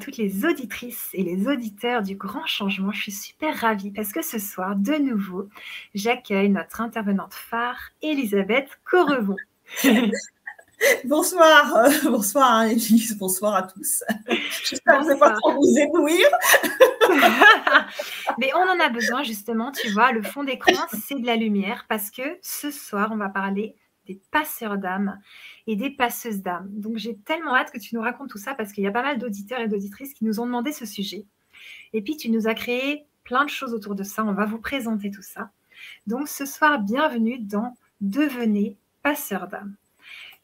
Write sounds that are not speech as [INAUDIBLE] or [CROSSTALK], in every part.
toutes les auditrices et les auditeurs du grand changement. Je suis super ravie parce que ce soir, de nouveau, j'accueille notre intervenante phare, Elisabeth Correvon. [LAUGHS] bonsoir, euh, bonsoir Elise, bonsoir à tous. J'espère que je ne vais pas trop vous éblouir. [LAUGHS] Mais on en a besoin justement, tu vois, le fond d'écran, c'est de la lumière parce que ce soir, on va parler des passeurs d'âme et des passeuses d'âme. Donc j'ai tellement hâte que tu nous racontes tout ça parce qu'il y a pas mal d'auditeurs et d'auditrices qui nous ont demandé ce sujet. Et puis tu nous as créé plein de choses autour de ça. On va vous présenter tout ça. Donc ce soir, bienvenue dans Devenez passeur d'âme.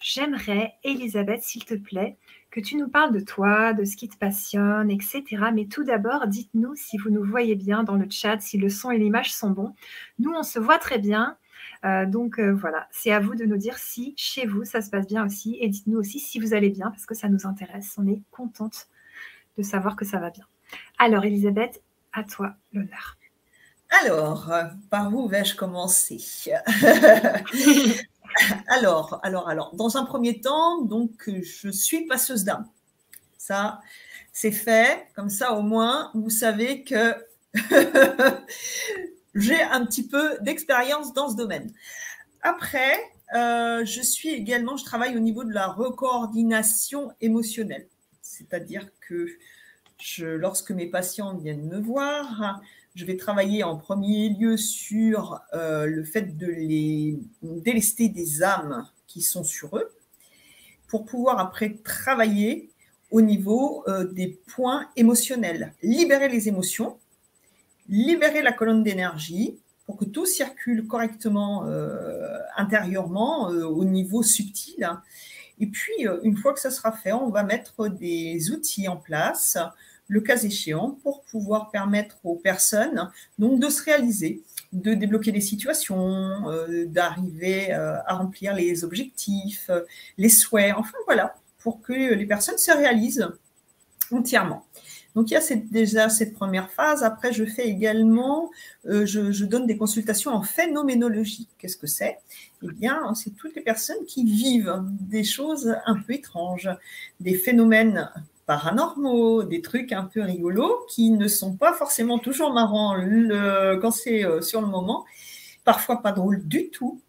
J'aimerais, Elisabeth, s'il te plaît, que tu nous parles de toi, de ce qui te passionne, etc. Mais tout d'abord, dites-nous si vous nous voyez bien dans le chat, si le son et l'image sont bons. Nous, on se voit très bien. Euh, donc euh, voilà, c'est à vous de nous dire si chez vous ça se passe bien aussi. Et dites-nous aussi si vous allez bien, parce que ça nous intéresse. On est contente de savoir que ça va bien. Alors, Elisabeth, à toi l'honneur. Alors, par où vais-je commencer? [LAUGHS] Alors, alors, alors, dans un premier temps, donc, je suis passeuse d'âme. Ça, c'est fait. Comme ça, au moins, vous savez que [LAUGHS] j'ai un petit peu d'expérience dans ce domaine. Après, euh, je suis également, je travaille au niveau de la recoordination émotionnelle. C'est-à-dire que lorsque mes patients viennent me voir, je vais travailler en premier lieu sur euh, le fait de les délester des âmes qui sont sur eux pour pouvoir après travailler au niveau euh, des points émotionnels, libérer les émotions libérer la colonne d'énergie pour que tout circule correctement euh, intérieurement euh, au niveau subtil. Et puis, euh, une fois que ça sera fait, on va mettre des outils en place, le cas échéant, pour pouvoir permettre aux personnes donc, de se réaliser, de débloquer des situations, d'arriver à remplir les objectifs, les souhaits, enfin voilà, pour que les personnes se réalisent entièrement. Donc il y a déjà cette première phase. Après, je fais également, euh, je, donne des consultations en phénoménologie. Qu'est-ce que c'est? Eh bien, c'est toutes les personnes qui vivent des choses un peu étranges, des phénomènes paranormaux, des trucs un peu rigolos qui ne sont pas forcément toujours marrants quand c'est euh, sur le moment, parfois pas drôles du tout.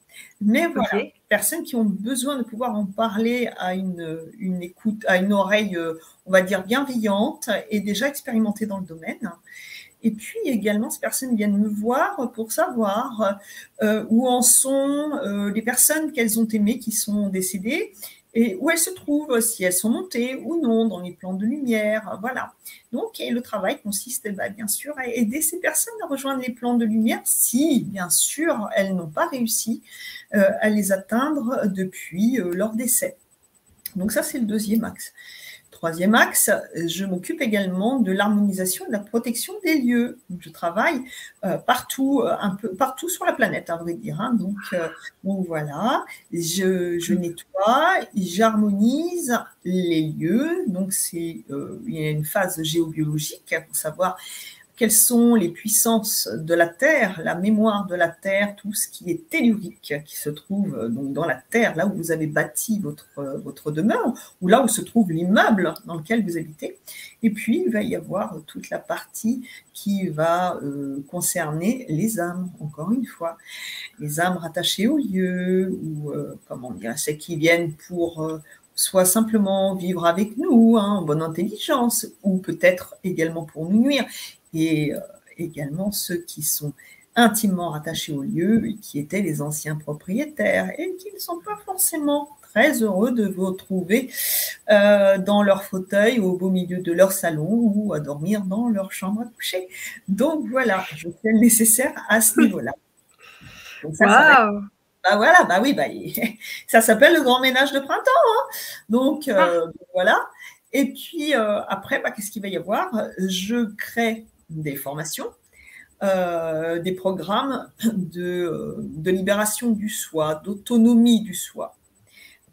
Mais voilà, personnes qui ont besoin de pouvoir en parler à une, une écoute, à une oreille, euh, on va dire, bienveillante et déjà expérimentée dans le domaine. Et puis également, ces personnes viennent me voir pour savoir euh, où en sont euh, les personnes qu'elles ont aimées qui sont décédées et où elles se trouvent, si elles sont montées ou non dans les plans de lumière. Voilà. Donc, le travail consiste bah, bien sûr à aider ces personnes à rejoindre les plans de lumière si, bien sûr, elles n'ont pas réussi à les atteindre depuis euh, leur décès. Donc ça, c'est le deuxième axe. Troisième axe, je m'occupe également de l'harmonisation et de la protection des lieux. Je travaille euh, partout, euh, un peu partout sur la planète, à vrai dire. Hein. Donc, euh, voilà, je, nettoie, j'harmonise les lieux. Donc, c'est il y a une phase géobiologique pour savoir quelles sont les puissances de la Terre, la mémoire de la Terre, tout ce qui est tellurique, qui se trouve euh, donc dans la Terre, là où vous avez bâti votre, euh, votre demeure, ou là où se trouve l'immeuble dans lequel vous habitez. Et puis, il va y avoir toute la partie qui va euh, concerner les âmes, encore une fois. Les âmes rattachées au lieu, ou comment dire, celles qui viennent pour soit simplement vivre avec nous hein, en bonne intelligence, ou peut-être également pour nous nuire et euh, également ceux qui sont intimement rattachés au lieu et qui étaient les anciens propriétaires et qui ne sont pas forcément très heureux de vous retrouver euh, dans leur fauteuil au beau milieu de leur salon ou à dormir dans leur chambre à coucher. Donc voilà, je fais le nécessaire à ce niveau-là. ça, bah voilà, bah oui, bah, [LAUGHS] ça s'appelle le grand ménage de printemps. Hein. Donc euh, ah. voilà. Et puis après, bah, qu'est-ce qu'il va y avoir? Je crée des formations, euh, des programmes de, de, libération du soi, d'autonomie du soi,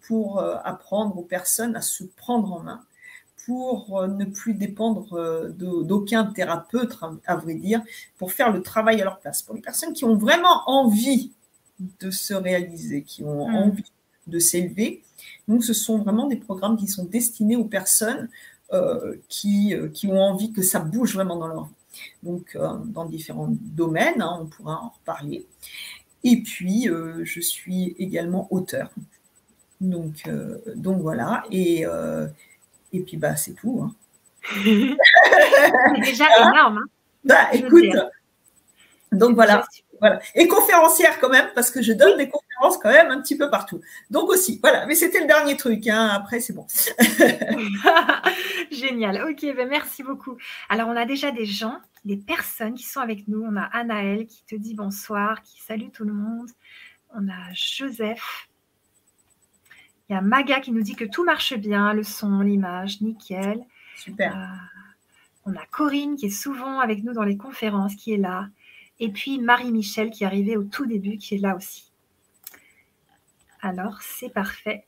pour euh, apprendre aux personnes à se prendre en main, pour euh, ne plus dépendre d'aucun thérapeute, à vrai dire, pour faire le travail à leur place. Pour les personnes qui ont vraiment envie de se réaliser, qui ont mmh. envie de s'élever, donc ce sont vraiment des programmes qui sont destinés aux personnes qui, qui ont envie que ça bouge vraiment dans leur vie. Donc, dans différents domaines, hein, on pourra en reparler. Et puis, je suis également auteur. Donc, donc voilà. Et, et puis, bah, c'est tout. Hein. [LAUGHS] c'est déjà énorme. Hein. bah, écoute, donc voilà. voilà. Et conférencière quand même, parce que je donne des conférences quand même un petit peu partout. Donc aussi, voilà. Mais c'était le dernier truc. Hein. Après, c'est bon. [LAUGHS] Génial. Ok, ben merci beaucoup. Alors, on a déjà des gens, des personnes qui sont avec nous. On a Anaël qui te dit bonsoir, qui salue tout le monde. On a Joseph. Il y a Maga qui nous dit que tout marche bien, le son, l'image, nickel. Super. Euh, on a Corinne qui est souvent avec nous dans les conférences, qui est là. Et puis Marie-Michel qui est arrivée au tout début, qui est là aussi. Alors, c'est parfait.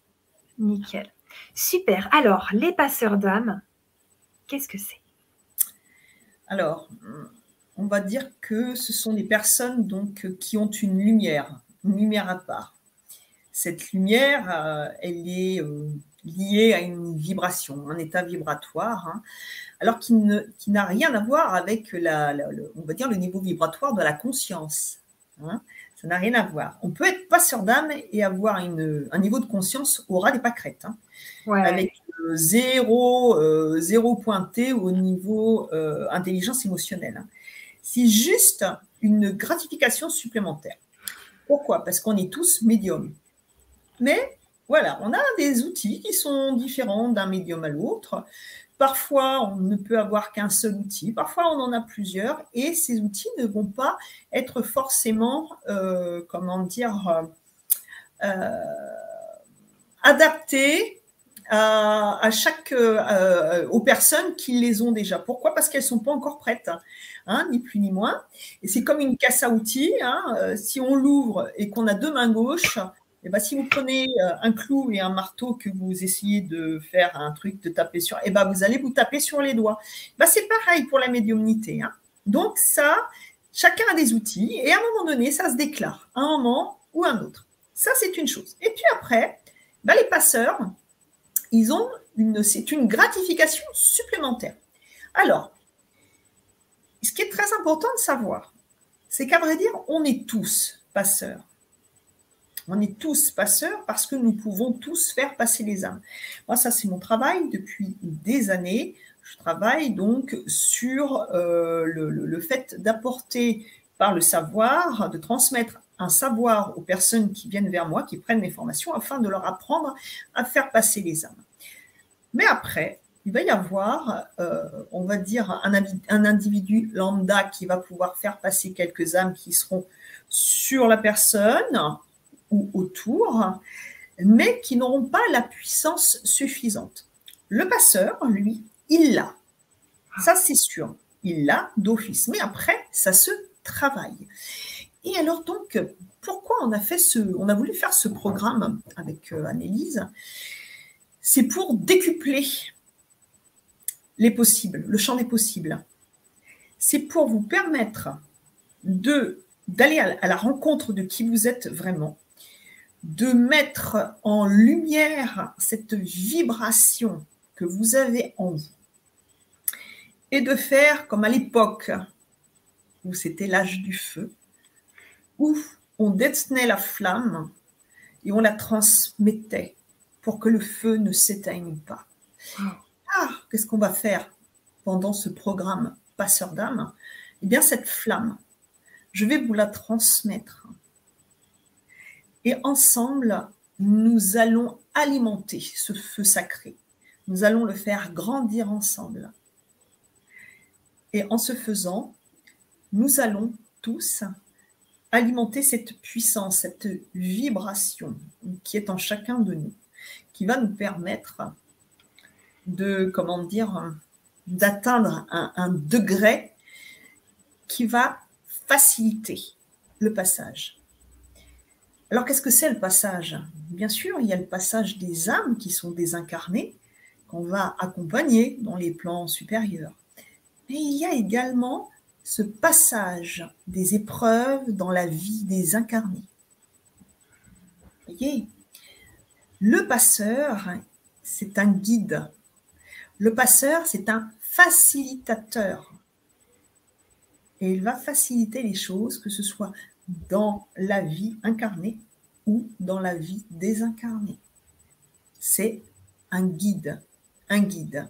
Nickel. Super. Alors, les passeurs d'âme, qu'est-ce que c'est? Alors, on va dire que ce sont des personnes donc, qui ont une lumière, une lumière à part. Cette lumière, euh, elle est liée à une vibration, un état vibratoire. Hein alors qui, n'a rien à voir avec la, le, on va dire le niveau vibratoire de la conscience. Hein. ça n'a rien à voir. On peut être passeur d'âme et avoir un niveau de conscience au ras des pâquerettes, hein. avec euh, zéro, euh, zéro pointé au niveau euh, intelligence émotionnelle. Hein. C'est juste une gratification supplémentaire. Pourquoi? Parce qu'on est tous médiums. Mais voilà, on a des outils qui sont différents d'un médium à l'autre. Parfois, on ne peut avoir qu'un seul outil, parfois on en a plusieurs, et ces outils ne vont pas être forcément, euh, comment dire, euh, adaptés à, chaque, euh, aux personnes qui les ont déjà. Pourquoi? Parce qu'elles ne sont pas encore prêtes, hein, ni plus ni moins. Et c'est comme une casse à outils. Hein, si on l'ouvre et qu'on a deux mains gauches, et eh ben, si vous prenez euh, un clou et un marteau que vous essayez de faire un truc, de taper sur, et eh ben, vous allez vous taper sur les doigts. Ben, c'est pareil pour la médiumnité. Hein. Donc ça, chacun a des outils et à un moment donné, ça se déclare, un moment ou un autre. Ça, c'est une chose. Et puis après, ben, les passeurs, ils ont une, c'est une gratification supplémentaire. Alors, ce qui est très important de savoir, c'est qu'à vrai dire, on est tous passeurs. On est tous passeurs parce que nous pouvons tous faire passer les âmes. Moi, ça, c'est mon travail depuis des années. Je travaille donc sur euh, le, fait d'apporter par le savoir, de transmettre un savoir aux personnes qui viennent vers moi, qui prennent mes formations, afin de leur apprendre à faire passer les âmes. Mais après, il va y avoir, euh, on va dire, un, un, individu lambda qui va pouvoir faire passer quelques âmes qui seront sur la personne, ou autour, mais qui n'auront pas la puissance suffisante. Le passeur, lui, il l'a. Ça, c'est sûr. Il l'a d'office. Mais après, ça se travaille. Et alors, donc, pourquoi on a fait ce, on a voulu faire ce programme avec euh, Annelise? C'est pour décupler les possibles, le champ des possibles. C'est pour vous permettre de d'aller à la rencontre de qui vous êtes vraiment, de mettre en lumière cette vibration que vous avez en vous. Et de faire comme à l'époque où c'était l'âge du feu, où on détenait la flamme et on la transmettait pour que le feu ne s'éteigne pas. Ah, qu'est-ce qu'on va faire pendant ce programme Passeur d'âme? Eh bien, cette flamme, je vais vous la transmettre et ensemble, nous allons alimenter ce feu sacré. Nous allons le faire grandir ensemble. Et en ce faisant, nous allons tous alimenter cette puissance, cette vibration qui est en chacun de nous, qui va nous permettre de, comment d'atteindre un degré qui va faciliter le passage. Alors qu'est-ce que c'est le passage? Bien sûr, il y a le passage des âmes qui sont désincarnées, qu'on va accompagner dans les plans supérieurs. Mais il y a également ce passage des épreuves dans la vie des incarnés. Voyez, le passeur, c'est un guide. Le passeur, c'est un facilitateur. Et il va faciliter les choses, que ce soit dans la vie incarnée ou dans la vie désincarnée. C'est un guide, un guide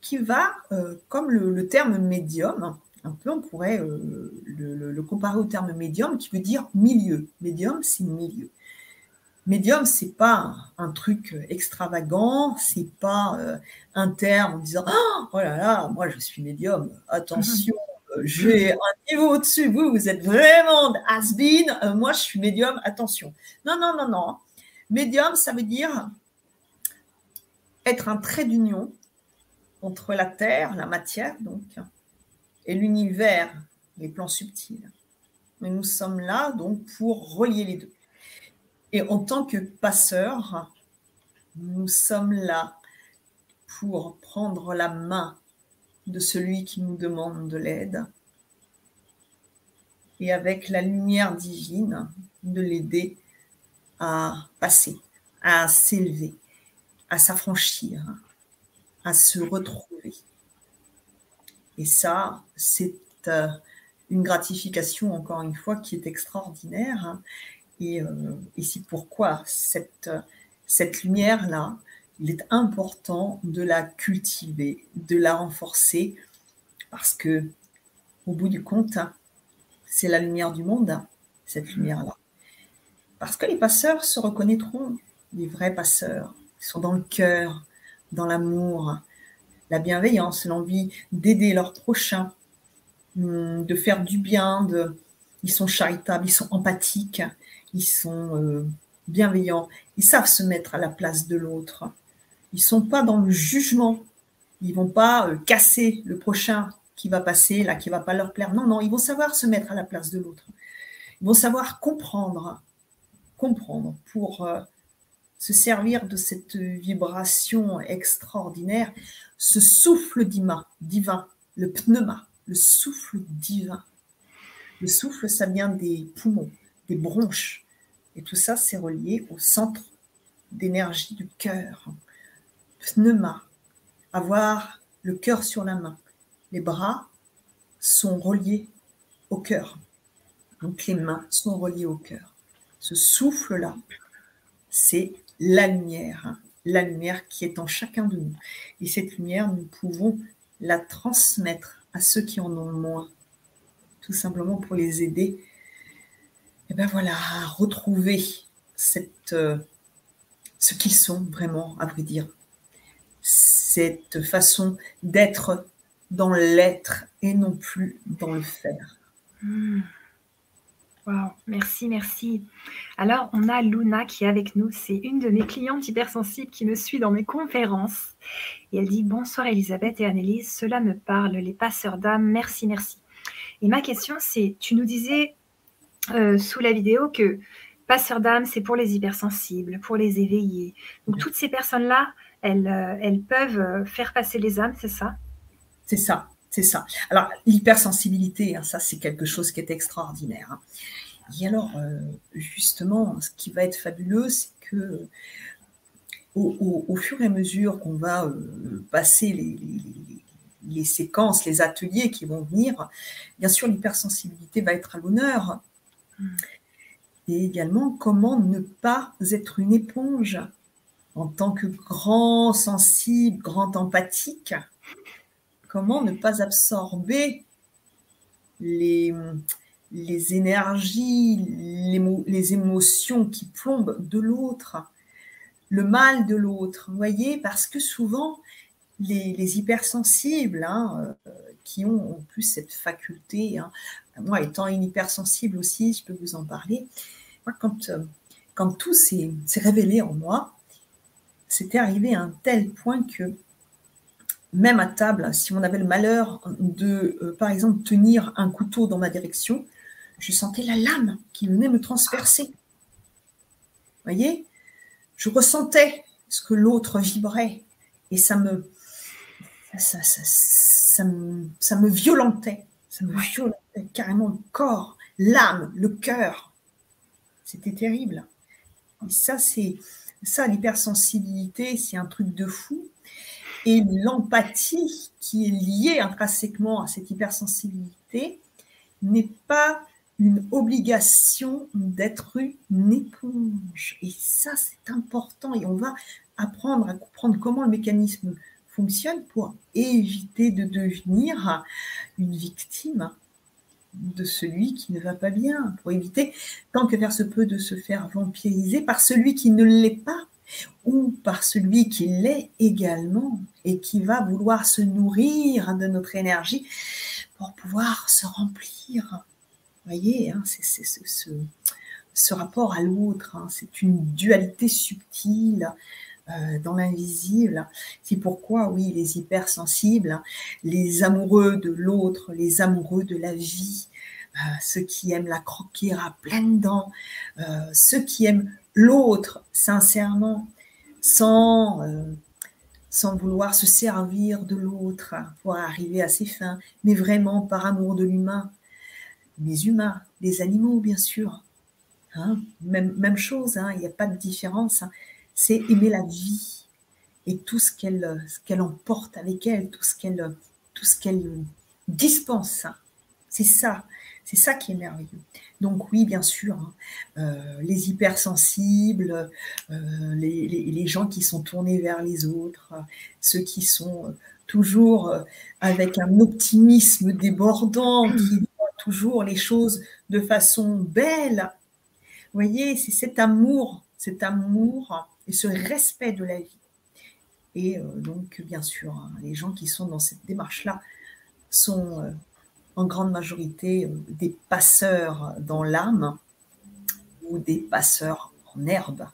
qui va, euh, comme le, terme médium, un peu on pourrait euh, le, comparer au terme médium qui veut dire milieu. Médium, c'est milieu. Médium, c'est pas un, truc extravagant, c'est pas euh, un terme en disant oh là là, moi je suis médium, attention, j'ai [LAUGHS] un niveau au-dessus, vous, vous êtes vraiment has-been, moi je suis médium, attention. Non, non, non, non. Médium, ça veut dire être un trait d'union entre la terre, la matière, donc, et l'univers, les plans subtils. Mais nous sommes là, donc, pour relier les deux. Et en tant que passeurs, nous sommes là pour prendre la main de celui qui nous demande de l'aide et avec la lumière divine de l'aider à passer, à s'élever, à s'affranchir, à se retrouver. Et ça, c'est euh, une gratification, encore une fois, qui est extraordinaire. Hein. Et, euh, et c'est pourquoi cette, cette lumière-là, il est important de la cultiver, de la renforcer, parce que, au bout du compte, c'est la lumière du monde, cette lumière-là. Parce que les passeurs se reconnaîtront, les vrais passeurs, ils sont dans le cœur, dans l'amour, la bienveillance, l'envie d'aider leur prochain, hum, de faire du bien, de, ils sont charitables, ils sont empathiques, ils sont euh, bienveillants, ils savent se mettre à la place de l'autre. Ils sont pas dans le jugement, ils vont pas euh, casser le prochain qui va passer là, qui va pas leur plaire. Non, non, ils vont savoir se mettre à la place de l'autre. Ils vont savoir comprendre, comprendre pour euh, se servir de cette vibration extraordinaire, ce souffle divin, divin, le pneuma, le souffle divin. Le souffle, ça vient des poumons, des bronches. Et tout ça, c'est relié au centre d'énergie du cœur. Pneuma, avoir le cœur sur la main. Les bras sont reliés au cœur. Donc les mains sont reliées au cœur. Ce souffle-là, c'est la lumière, la lumière qui est en chacun de nous. Et cette lumière, nous pouvons la transmettre à ceux qui en ont moins, tout simplement pour les aider. Et eh ben voilà, à retrouver euh, ce qu'ils sont vraiment, à vrai dire, cette façon d'être dans l'être et non plus dans le faire. Hmm. Wow, merci, merci. Alors, on a Luna qui est avec nous. C'est une de mes clientes hypersensibles qui me suit dans mes conférences. Et elle dit Bonsoir Elisabeth et Annelise, cela me parle, les passeurs d'âme. Merci, merci. Et ma question, c'est tu nous disais euh, sous la vidéo que passeurs d'âme, c'est pour les hypersensibles, pour les éveillés. Donc, toutes ces personnes-là, elles, euh, elles peuvent euh, faire passer les âmes, c'est ça? C'est ça. C'est ça. Alors, l'hypersensibilité, hein, ça, c'est quelque chose qui est extraordinaire. Hein. Et alors, euh, justement, ce qui va être fabuleux, c'est que au, fur et à mesure qu'on va euh, passer les, séquences, les ateliers qui vont venir, bien sûr, l'hypersensibilité va être à l'honneur. Hmm. Et également, comment ne pas être une éponge? En tant que grand sensible, grand empathique comment ne pas absorber les, énergies, les, émotions qui plombent de l'autre, le mal de l'autre. Vous voyez, parce que souvent, les, hypersensibles, hein, euh, qui ont en plus cette faculté, hein, moi étant une hypersensible aussi, je peux vous en parler, euh, quand tout s'est révélé en moi, c'était arrivé à un tel point que même à table, si on avait le malheur de, euh, par exemple, tenir un couteau dans ma direction, je sentais la lame qui venait me transpercer. Vous voyez? Je ressentais ce que l'autre vibrait et ça me, ça, ça, ça, me, ça me violentait. Ça me violentait carrément le corps, l'âme, le cœur. C'était terrible. Et ça, c'est ça, l'hypersensibilité, c'est un truc de fou. Et l'empathie qui est liée intrinsèquement à cette hypersensibilité n'est pas une obligation d'être une éponge. Et ça, c'est important. Et on va apprendre à comprendre comment le mécanisme fonctionne pour éviter de devenir une victime de celui qui ne va pas bien, pour éviter, tant que faire se peut, de se faire vampiriser par celui qui ne l'est pas ou par celui qui l'est également et qui va vouloir se nourrir de notre énergie pour pouvoir se remplir. Vous voyez, hein, c'est ce, ce, rapport à l'autre, hein, c'est une dualité subtile dans l'invisible. C'est pourquoi, oui, les hypersensibles, les amoureux de l'autre, les amoureux de la vie, euh, ceux qui aiment la croquer à pleines dents, euh, ceux qui aiment l'autre sincèrement, sans, sans vouloir se servir de l'autre pour arriver à ses fins, mais vraiment par amour de l'humain. Les humains, les animaux, bien sûr. Hein. même, même chose, hein, il n'y a pas de différence. Hein c'est aimer la vie et tout ce qu'elle qu'elle emporte avec elle, tout ce qu'elle tout ce qu'elle dispense. C'est ça, c'est ça qui est merveilleux. Donc oui, bien sûr, hein, euh, les hypersensibles, euh, les, les, gens qui sont tournés vers les autres, ceux qui sont toujours avec un optimisme débordant, qui voient toujours les choses de façon belle. Vous voyez, c'est cet amour, cet amour et ce respect de la vie. Et euh, donc, bien sûr, hein, les gens qui sont dans cette démarche-là sont euh, en grande majorité euh, des passeurs dans l'âme ou des passeurs en herbe.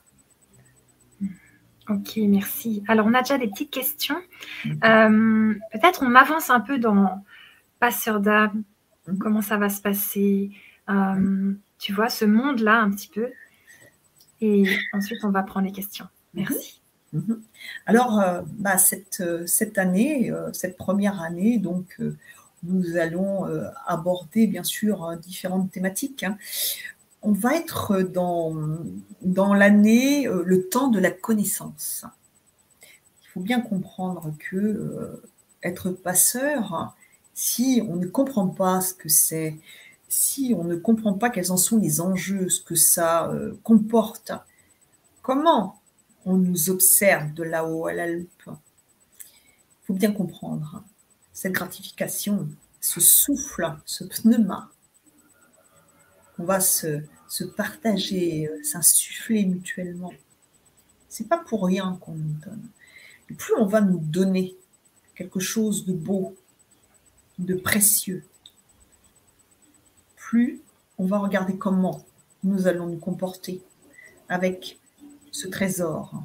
Ok, merci. Alors, on a déjà des petites questions. Mhm. Peut-être on avance un peu dans passeur d'âme, mhm. comment ça va se passer, tu vois, ce monde-là un petit peu? Et ensuite, on va prendre les questions. Merci. Mhm. Mhm. Alors, euh, bah, cette, euh, cette, année, euh, cette première année, donc, nous allons aborder bien sûr différentes thématiques. Hein. On va être dans, dans l'année, le temps de la connaissance. Il faut bien comprendre que être passeur, si on ne comprend pas ce que c'est, si on ne comprend pas quels en sont les enjeux, ce que ça euh, comporte, comment on nous observe de là-haut à la loupe? Il faut bien comprendre cette gratification, ce souffle, ce pneuma qu'on va se, partager, euh, s'insuffler mutuellement. C'est pas pour rien qu'on nous donne. Plus on va nous donner quelque chose de beau, de précieux, plus on va regarder comment nous allons nous comporter avec ce trésor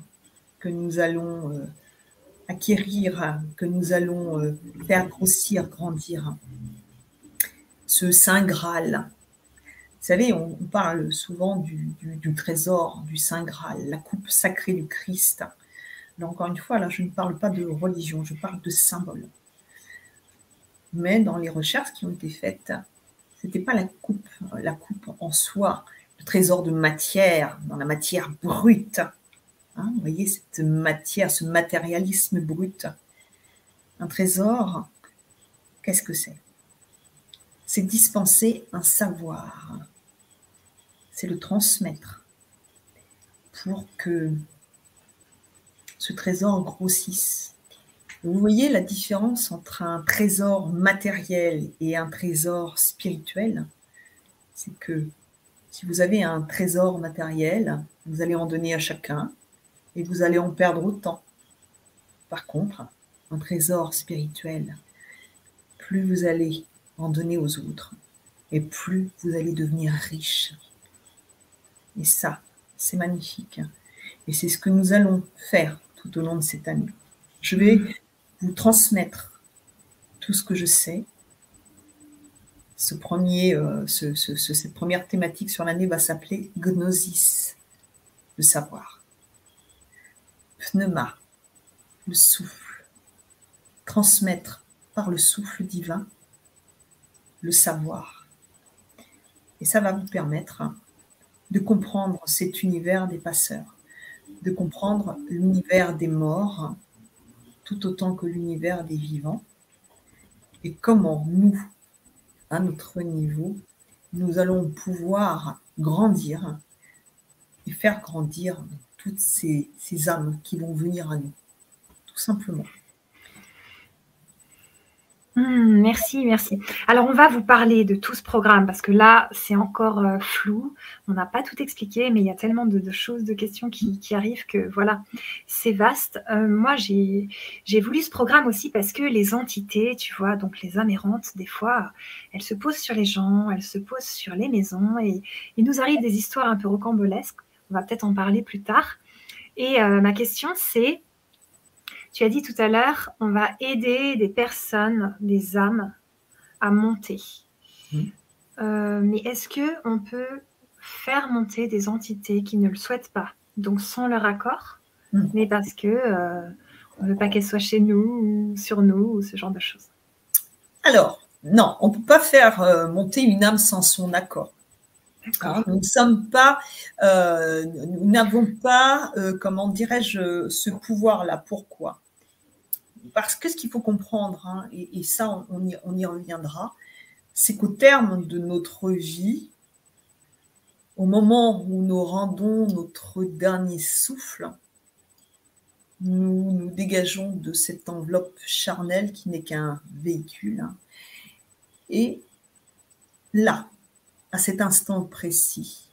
que nous allons euh, acquérir, que nous allons euh, faire grossir, grandir. Ce Saint Graal. Vous savez, on, parle souvent du, trésor, du Saint Graal, la coupe sacrée du Christ. Mais encore une fois, là, je ne parle pas de religion, je parle de symbole. Mais dans les recherches qui ont été faites, n'était pas la coupe, la coupe en soi, le trésor de matière, dans la matière brute. Hein, vous voyez cette matière, ce matérialisme brut. Un trésor, qu'est-ce que c'est? C'est dispenser un savoir. C'est le transmettre pour que ce trésor grossisse. Vous voyez la différence entre un trésor matériel et un trésor spirituel? C'est que si vous avez un trésor matériel, vous allez en donner à chacun et vous allez en perdre autant. Par contre, un trésor spirituel, plus vous allez en donner aux autres et plus vous allez devenir riche. Et ça, c'est magnifique. Et c'est ce que nous allons faire tout au long de cette année. Je vais vous transmettre tout ce que je sais. Ce premier, euh, cette première thématique sur l'année va s'appeler Gnosis, le savoir. Pneuma, le souffle. Transmettre par le souffle divin le savoir. Et ça va vous permettre de comprendre cet univers des passeurs, de comprendre l'univers des morts, tout autant que l'univers des vivants, et comment nous, à notre niveau, nous allons pouvoir grandir et faire grandir toutes ces, âmes qui vont venir à nous, tout simplement. Hmm, merci, merci. Alors, on va vous parler de tout ce programme parce que là, c'est encore euh, flou. On n'a pas tout expliqué, mais il y a tellement de, choses, de questions qui, arrivent que voilà, c'est vaste. Euh, moi, j'ai voulu ce programme aussi parce que les entités, tu vois, donc les amérantes, des fois, elles se posent sur les gens, elles se posent sur les maisons et il nous arrive des histoires un peu rocambolesques. On va peut-être en parler plus tard. Et euh, ma question, c'est tu as dit tout à l'heure, on va aider des personnes, des âmes à monter. Hmm. Euh, mais est-ce que on peut faire monter des entités qui ne le souhaitent pas, donc sans leur accord, hmm. mais parce que euh, on ne veut pas qu'elles soient chez nous ou sur nous ou ce genre de choses? Alors, non, on ne peut pas faire euh, monter une âme sans son accord. Hein, nous ne sommes pas, nous n'avons pas, comment dirais-je, ce pouvoir-là. Pourquoi? Parce que ce qu'il faut comprendre, hein, et, ça on y, reviendra, c'est qu'au terme de notre vie, au moment où nous rendons notre dernier souffle, nous nous dégageons de cette enveloppe charnelle qui n'est qu'un véhicule. Hein. Et là, à cet instant précis,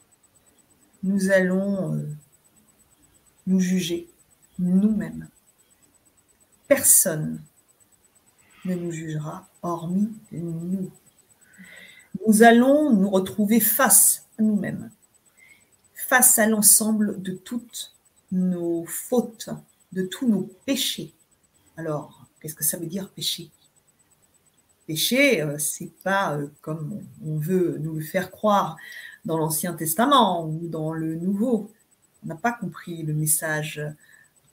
nous allons euh, nous juger nous-mêmes personne ne nous jugera hormis nous. Nous allons nous retrouver face à nous-mêmes, face à l'ensemble de toutes nos fautes, de tous nos péchés. Alors, qu'est-ce que ça veut dire péché? Péché, euh, c'est pas euh, comme on veut nous le faire croire dans l'Ancien Testament ou dans le Nouveau. On n'a pas compris le message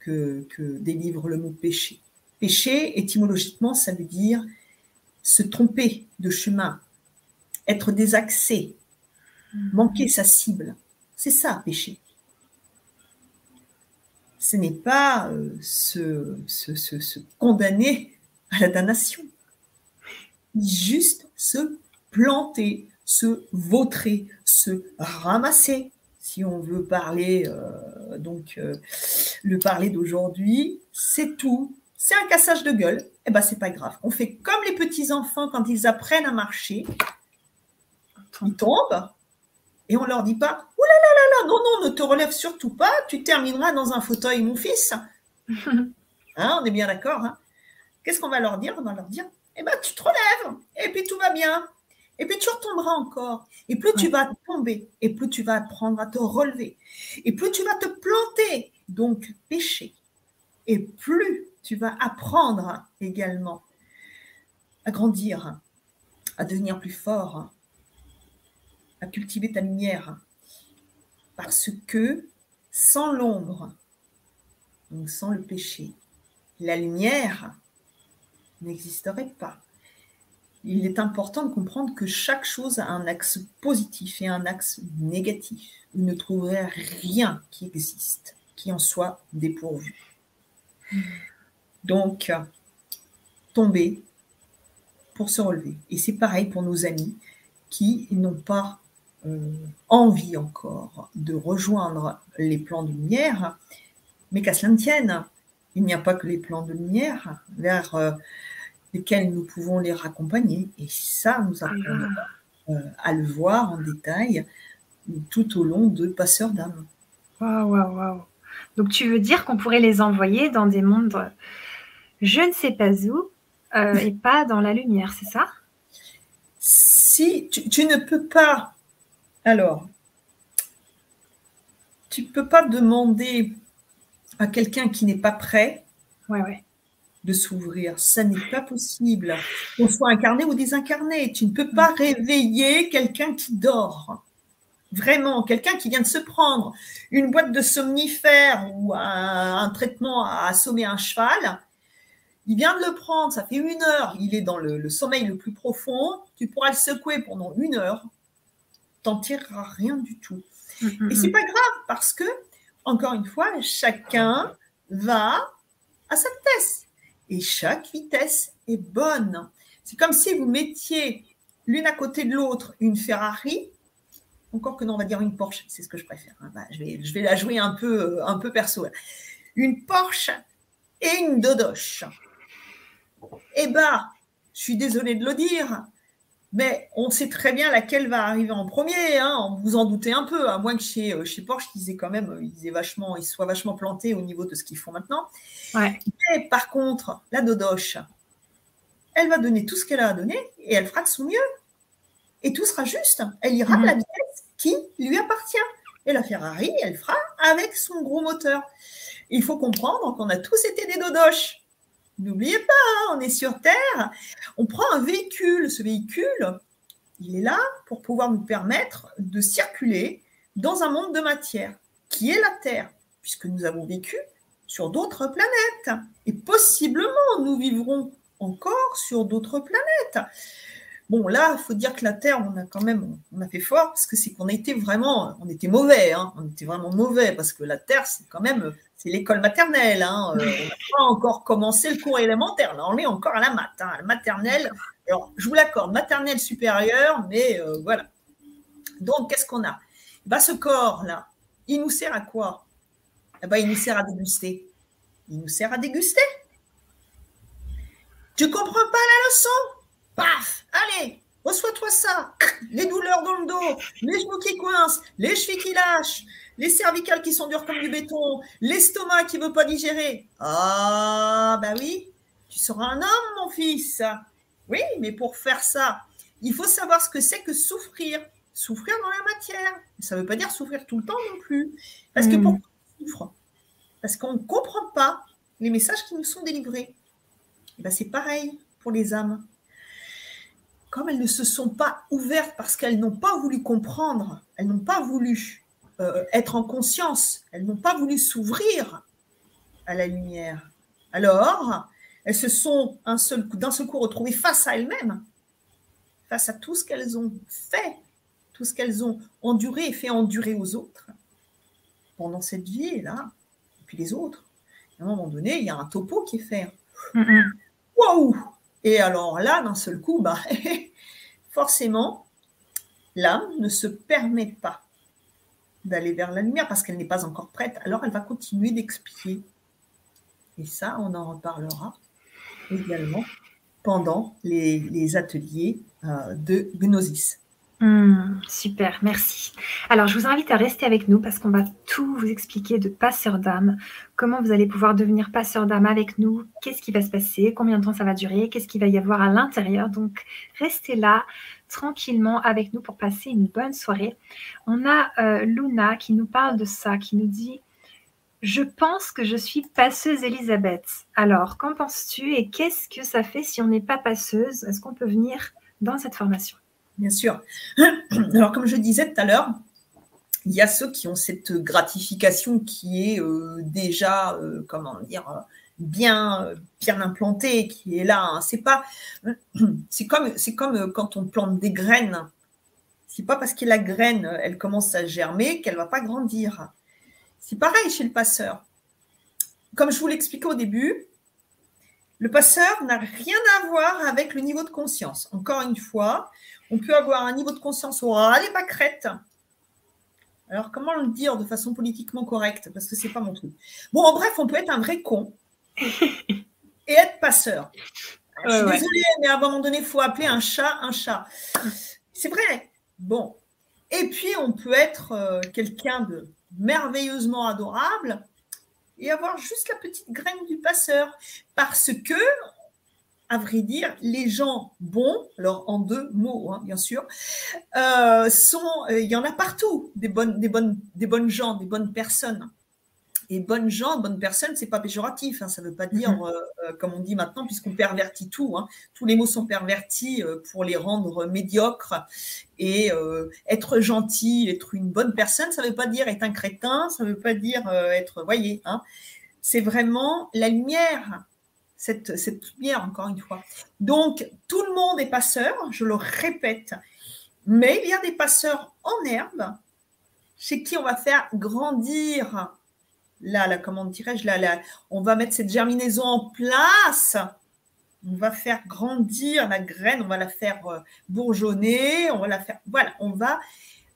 que, que délivre le mot péché. Péché, étymologiquement, ça veut dire se tromper de chemin, être désaxé, mhm. manquer sa cible. C'est ça, péché. Ce n'est pas euh, se, se, condamner à la damnation. Juste se planter, se vautrer, se ramasser. Si on veut parler, euh, donc euh, le parler d'aujourd'hui, c'est tout c'est un cassage de gueule, et eh ben c'est pas grave. On fait comme les petits enfants quand ils apprennent à marcher. Ils tombent et on leur dit pas Ouh là là là là, non non, ne te relève surtout pas, tu termineras dans un fauteuil, mon fils. [LAUGHS] Hein, on est bien d'accord. Hein Qu'est-ce qu'on va leur dire? On va leur dire Eh ben tu te relèves et puis tout va bien. Et puis tu retomberas encore. Et plus tu vas tomber, et plus tu vas apprendre à te relever, et plus tu vas te planter, donc pécher. Et plus tu vas apprendre également à grandir, à devenir plus fort, à cultiver ta lumière. Parce que sans l'ombre, donc sans le péché, la lumière n'existerait pas. Il est important de comprendre que chaque chose a un axe positif et un axe négatif. Vous ne trouverez rien qui existe qui en soit dépourvu. Donc, tomber pour se relever. Et c'est pareil pour nos amis qui n'ont pas euh, envie encore de rejoindre les plans de lumière, mais qu'à cela ne tienne, il n'y a pas que les plans de lumière vers euh, lesquels nous pouvons les raccompagner. Et ça, nous apprendrons euh, à le voir en détail tout au long de Passeurs d'âme. Waouh, waouh, waouh. Donc tu veux dire qu'on pourrait les envoyer dans des mondes je ne sais pas où euh, et pas dans la lumière, c'est ça? Si tu, ne peux pas, alors, tu ne peux pas demander à quelqu'un qui n'est pas prêt de s'ouvrir. Ça n'est pas possible. Qu'on soit incarné ou désincarné. Tu ne peux pas réveiller quelqu'un qui dort. Vraiment, quelqu'un qui vient de se prendre une boîte de somnifères ou un, un traitement à assommer un cheval il vient de le prendre, ça fait une heure, il est dans le, sommeil le plus profond, tu pourras le secouer pendant une heure, t'en tireras rien du tout. Et c'est pas grave parce que, encore une fois, chacun va à sa vitesse. Et chaque vitesse est bonne. C'est comme si vous mettiez l'une à côté de l'autre une Ferrari, encore que non, on va dire une Porsche, c'est ce que je préfère. Hein. Bah, je, vais, la jouer un peu, un peu perso. Une Porsche et une Dodoche. Eh bien, je suis désolée de le dire, mais on sait très bien laquelle va arriver en premier. Hein, vous en doutez un peu, à moins que chez, euh, chez Porsche, ils aient quand même, euh, ils aient vachement, ils soient vachement plantés au niveau de ce qu'ils font maintenant. Ouais. Mais par contre, la Dodoche, elle va donner tout ce qu'elle a à donner et elle fera de son mieux. Et tout sera juste. Elle ira à la mhm. vitesse qui lui appartient. Et la Ferrari, elle fera avec son gros moteur. Il faut comprendre qu'on a tous été des dodoches. N'oubliez pas, hein, on est sur Terre. On prend un véhicule. Ce véhicule, il est là pour pouvoir nous permettre de circuler dans un monde de matière qui est la Terre, puisque nous avons vécu sur d'autres planètes. Et possiblement, nous vivrons encore sur d'autres planètes. Bon, là, il faut dire que la Terre, on a quand même, on a fait fort parce que c'est qu'on été vraiment, on était mauvais, hein. on était vraiment mauvais parce que la Terre, c'est quand même, c'est l'école maternelle. Hein, euh, on n'a pas encore commencé le cours élémentaire. Là, on est encore à la maths, hein, maternelle. Alors, je vous l'accorde, maternelle supérieure, mais euh, voilà. Donc, qu'est-ce qu'on a? Bah, Ce corps-là, il nous sert à quoi? Eh ben, Il nous sert à déguster. Il nous sert à déguster. Tu comprends pas la leçon? Paf Allez, reçois-toi ça. [COUGHS] Les douleurs dans le dos, les genoux qui coincent, les chevilles qui lâchent, les cervicales qui sont dures comme du béton, l'estomac qui ne veut pas digérer. Ah, bah oui, tu seras un homme, mon fils. Oui, mais pour faire ça, il faut savoir ce que c'est que souffrir. Souffrir dans la matière. Ça ne veut pas dire souffrir tout le temps non plus. Parce que hmm. pourquoi on souffre Parce qu'on ne comprend pas les messages qui nous sont délivrés. Ben, c'est pareil pour les âmes comme elles ne se sont pas ouvertes parce qu'elles n'ont pas voulu comprendre, elles n'ont pas voulu euh, être en conscience, elles n'ont pas voulu s'ouvrir à la lumière, alors elles se sont d'un seul, seul coup retrouvées face à elles-mêmes, face à tout ce qu'elles ont fait, tout ce qu'elles ont enduré et fait endurer aux autres pendant cette vie-là, et puis les autres. À un moment donné, il y a un topo qui est fait. Waouh et alors là, d'un seul coup, bah, [LAUGHS] forcément, l'âme ne se permet pas d'aller vers la lumière parce qu'elle n'est pas encore prête. Alors elle va continuer d'expier. Et ça, on en reparlera également pendant les, ateliers euh, de Gnosis. Hmm, super, merci. Alors, je vous invite à rester avec nous parce qu'on va tout vous expliquer de passeur d'âme, comment vous allez pouvoir devenir passeur d'âme avec nous, qu'est-ce qui va se passer, combien de temps ça va durer, qu'est-ce qu'il va y avoir à l'intérieur? Donc, restez là tranquillement avec nous pour passer une bonne soirée. On a euh, Luna qui nous parle de ça, qui nous dit je pense que je suis passeuse Elisabeth. Alors, qu'en penses-tu et qu'est-ce que ça fait si on n'est pas passeuse? Est-ce qu'on peut venir dans cette formation? Bien sûr. [CLEARS THROAT] Alors, comme je disais tout à l'heure, il y a ceux qui ont cette gratification qui est euh, déjà, euh, comment dire, euh, bien, bien implantée, qui est là. Hein. C'est pas, [CLEARS THROAT] c'est comme, c'est comme quand on plante des graines. C'est pas parce que la graine, elle commence à germer qu'elle va pas grandir. C'est pareil chez le passeur. Comme je vous l'expliquais au début, le passeur n'a rien à voir avec le niveau de conscience. Encore une fois, on peut avoir un niveau de conscience au ras des pâquerettes. Alors, comment le dire de façon politiquement correcte? Parce que c'est pas mon truc. Bon, en bref, on peut être un vrai con et être passeur. [LAUGHS] Je suis désolée, mais à un moment donné, il faut appeler un chat un chat. C'est vrai. Bon. Et puis, on peut être euh, quelqu'un de merveilleusement adorable et avoir juste la petite graine du passeur. Parce que à vrai dire, les gens bons, alors en deux mots, hein, bien sûr, euh, sont, euh, il y en a partout, des bonnes, des bonnes, des bonnes gens, des bonnes personnes. Et bonnes gens, bonnes personnes, c'est pas péjoratif. Hein, ça ne veut pas dire, mhm. euh, comme on dit maintenant, puisqu'on pervertit tout. Hein, tous les mots sont pervertis pour les rendre médiocres. Et être gentil, être une bonne personne, ça ne veut pas dire être un crétin. Ça ne veut pas dire être, voyez, c'est vraiment la lumière cette, lumière, encore une fois. Donc, tout le monde est passeur, je le répète, mais il y a des passeurs en herbe chez qui on va faire grandir là, comment dirais-je, là, là, on va mettre cette germinaison en place. On va faire grandir la graine, on va la faire euh, bourgeonner, on va la faire, voilà, on va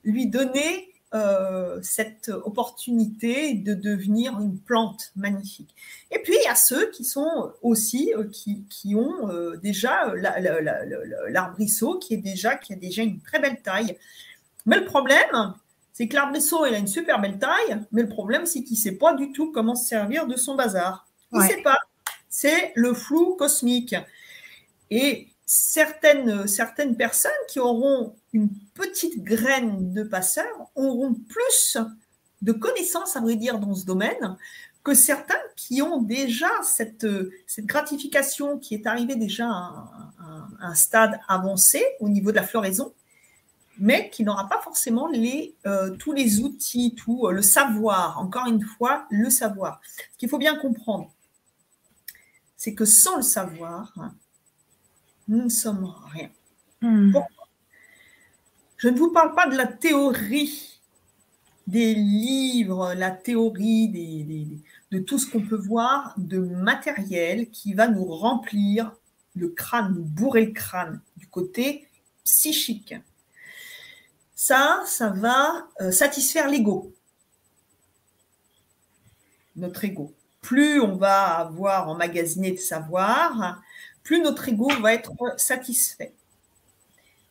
lui donner euh, cette opportunité de devenir une plante magnifique. Et puis, il y a ceux qui sont aussi, euh, qui, qui, ont déjà l'arbrisseau qui, est déjà, qui a déjà une très belle taille. Mais le problème, c'est que l'arbrisseau, il a une super belle taille, mais le problème, c'est qu'il ne sait pas du tout comment se servir de son bazar. Il ne sait pas. C'est le flou cosmique. Et certaines, certaines personnes qui auront une petite graine de passeur auront plus de connaissances, à vrai dire, dans ce domaine que certains qui ont déjà cette, cette gratification qui est arrivée déjà à un stade avancé au niveau de la floraison mais qui n'aura pas forcément les, euh, tous les outils, tout euh, le savoir. Encore une fois, le savoir. Ce qu'il faut bien comprendre, c'est que sans le savoir, nous ne sommes rien. Hmm. Je ne vous parle pas de la théorie des livres, la théorie de tout ce qu'on peut voir de matériel qui va nous remplir le crâne, nous bourrer le crâne du côté psychique ça, ça va euh, satisfaire l'ego, notre ego. Plus on va avoir emmagasiné de savoir, plus notre ego va être satisfait.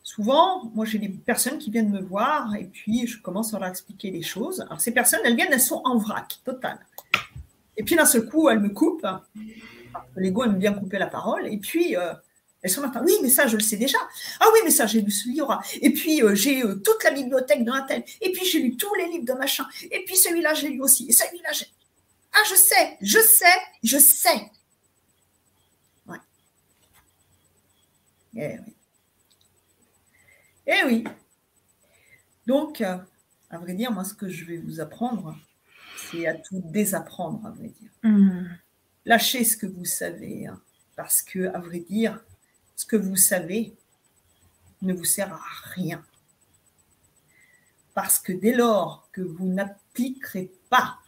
Souvent, moi j'ai des personnes qui viennent me voir et puis je commence à leur expliquer les choses. Alors ces personnes, elles viennent, elles sont en vrac, total. Et puis d'un seul coup, elles me coupent. L'ego aime bien couper la parole. Et puis, euh, elles sont là, oui, mais ça, je le sais déjà. Ah oui, mais ça, j'ai lu ce livre. Et puis, euh, j'ai euh, toute la bibliothèque d'un tel. Et puis, j'ai lu tous les livres de machin. Et puis, celui-là, j'ai lu aussi. Et celui-là, j'ai. Ah, je sais, je sais, je sais. Ouais. Eh oui. Eh oui. Donc, euh, à vrai dire, moi, ce que je vais vous apprendre, c'est à tout désapprendre, à vrai dire. Mmh. Lâchez ce que vous savez. Hein, parce que, à vrai dire, ce que vous savez ne vous sert à rien. Parce que dès lors que vous n'appliquerez pas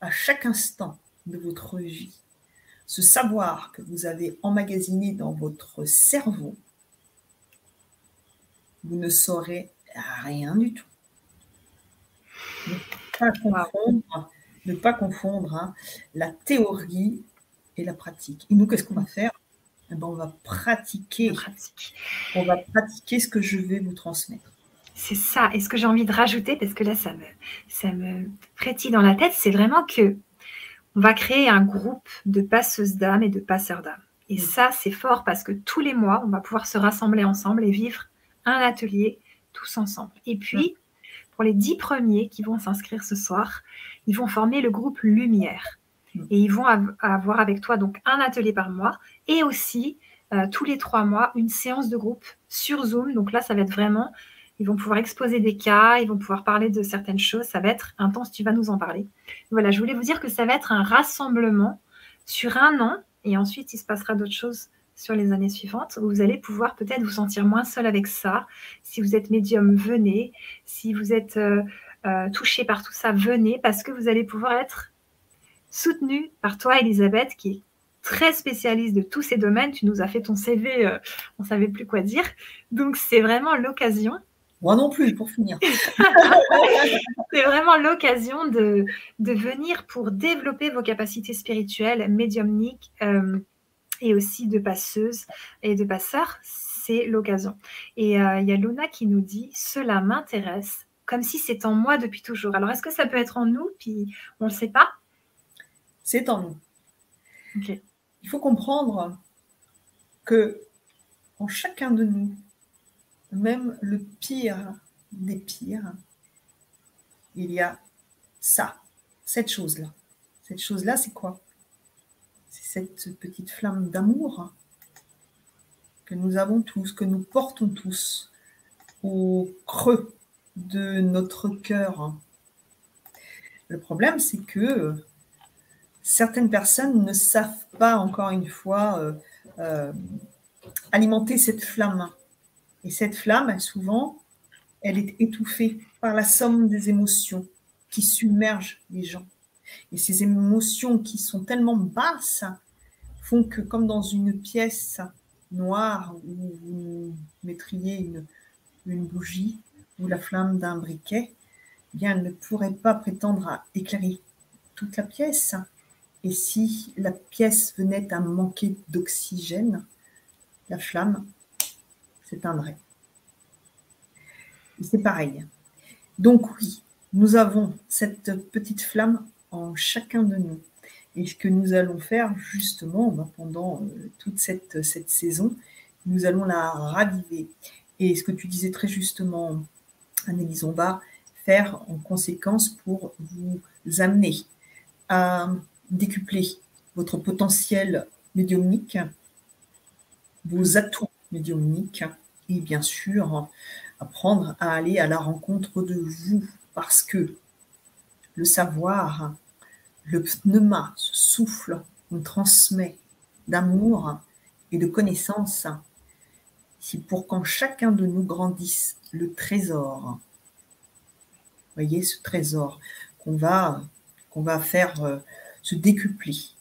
à chaque instant de votre vie ce savoir que vous avez emmagasiné dans votre cerveau, vous ne saurez rien du tout. Ne pas confondre, ne pas confondre hein, la théorie et la pratique. Et nous, qu'est-ce qu'on va faire? Eh ben, on va pratiquer. On va pratiquer ce que je vais vous transmettre. C'est ça. Et ce que j'ai envie de rajouter, parce que là, ça me, ça me frétille dans la tête, c'est vraiment que on va créer un groupe de passeuses d'âmes et de passeurs d'âmes. Et mm. ça, c'est fort parce que tous les mois, on va pouvoir se rassembler ensemble et vivre un atelier tous ensemble. Et puis, mm. pour les dix premiers qui vont s'inscrire ce soir, ils vont former le groupe Lumière. Et ils vont avoir avec toi donc un atelier par mois et aussi euh, tous les trois mois une séance de groupe sur Zoom. Donc là, ça va être vraiment, ils vont pouvoir exposer des cas, ils vont pouvoir parler de certaines choses. Ça va être intense, tu vas nous en parler. Voilà, je voulais vous dire que ça va être un rassemblement sur un an et ensuite il se passera d'autres choses sur les années suivantes où vous allez pouvoir peut-être vous sentir moins seul avec ça. Si vous êtes médium, venez. Si vous êtes euh, euh, touché par tout ça, venez parce que vous allez pouvoir être soutenu par toi, Elisabeth, qui est très spécialiste de tous ces domaines. Tu nous as fait ton CV, euh, on ne savait plus quoi dire. Donc, c'est vraiment l'occasion. Moi non plus, pour finir. [LAUGHS] [LAUGHS] c'est vraiment l'occasion de, de, venir pour développer vos capacités spirituelles, médiumniques euh, et aussi de passeuses et de passeurs. C'est l'occasion. Et euh, il y a Luna qui nous dit Cela m'intéresse, comme si c'est en moi depuis toujours. Alors, est-ce que ça peut être en nous? Puis, on ne le sait pas c'est en nous. Il faut comprendre que en chacun de nous, même le pire des pires, il y a ça, cette chose-là. Cette chose-là, c'est quoi? C'est cette petite flamme d'amour que nous avons tous, que nous portons tous au creux de notre cœur. Le problème, c'est que certaines personnes ne savent pas, encore une fois, euh, euh, alimenter cette flamme. Et cette flamme, souvent, elle est étouffée par la somme des émotions qui submergent les gens. Et ces émotions qui sont tellement basses font que comme dans une pièce noire où vous mettriez une, bougie ou la flamme d'un briquet, eh bien, elle ne pourrait pas prétendre à éclairer toute la pièce. Et si la pièce venait à manquer d'oxygène, la flamme s'éteindrait. C'est pareil. Donc oui, nous avons cette petite flamme en chacun de nous. Et ce que nous allons faire justement ben, pendant euh, toute cette, cette saison, nous allons la raviver. Et ce que tu disais très justement, Annelise, on va faire en conséquence pour vous amener à décupler votre potentiel médiumnique, vos atouts médiumniques et bien sûr apprendre à aller à la rencontre de vous parce que le savoir, le pneuma, ce souffle qu'on transmet d'amour et de connaissance, c'est pour qu'en chacun de nous grandisse le trésor. Voyez ce trésor qu'on va, qu'on va faire euh, se.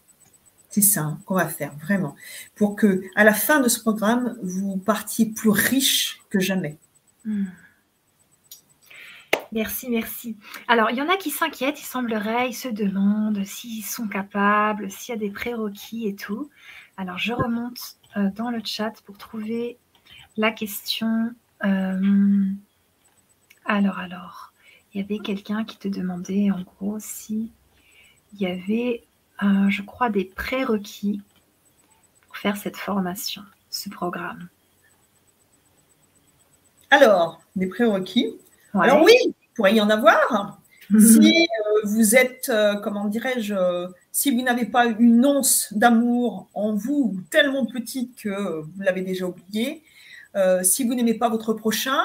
C'est ça hein, qu'on va faire vraiment pour que à la fin de ce programme vous partiez plus riche que jamais. Hmm. Merci, merci. Alors, il y en a qui s'inquiètent, il semblerait, ils se demandent s'ils sont capables, s'il y a des prérequis et tout. Alors, je remonte euh, dans le chat pour trouver la question. Euh, alors, alors, il y avait quelqu'un qui te demandait en gros si il y avait, euh, je crois, des prérequis pour faire cette formation, ce programme. Alors, des prérequis. Alors oui, il pourrait y en avoir. Mhm. Si euh, vous êtes, euh, comment dirais-je, si vous n'avez pas une once d'amour en vous, tellement petite que vous l'avez déjà oublié, si vous n'aimez pas votre prochain,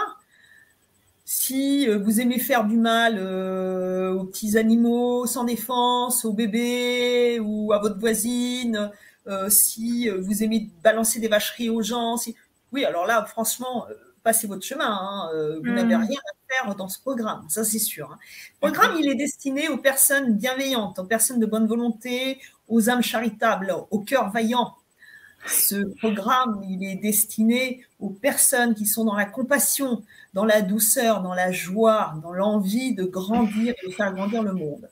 si euh, vous aimez faire du mal euh, aux petits animaux sans défense, aux bébés ou à votre voisine, euh, si vous aimez balancer des vacheries aux gens, si... oui, alors là, franchement, passez votre chemin. Hein, vous hmm. n'avez rien à faire dans ce programme, ça c'est sûr. Hein. Le programme, il est destiné aux personnes bienveillantes, aux personnes de bonne volonté, aux âmes charitables, aux cœurs vaillants. Ce programme, il est destiné aux personnes qui sont dans la compassion, dans la douceur, dans la joie, dans l'envie de grandir et de faire grandir le monde.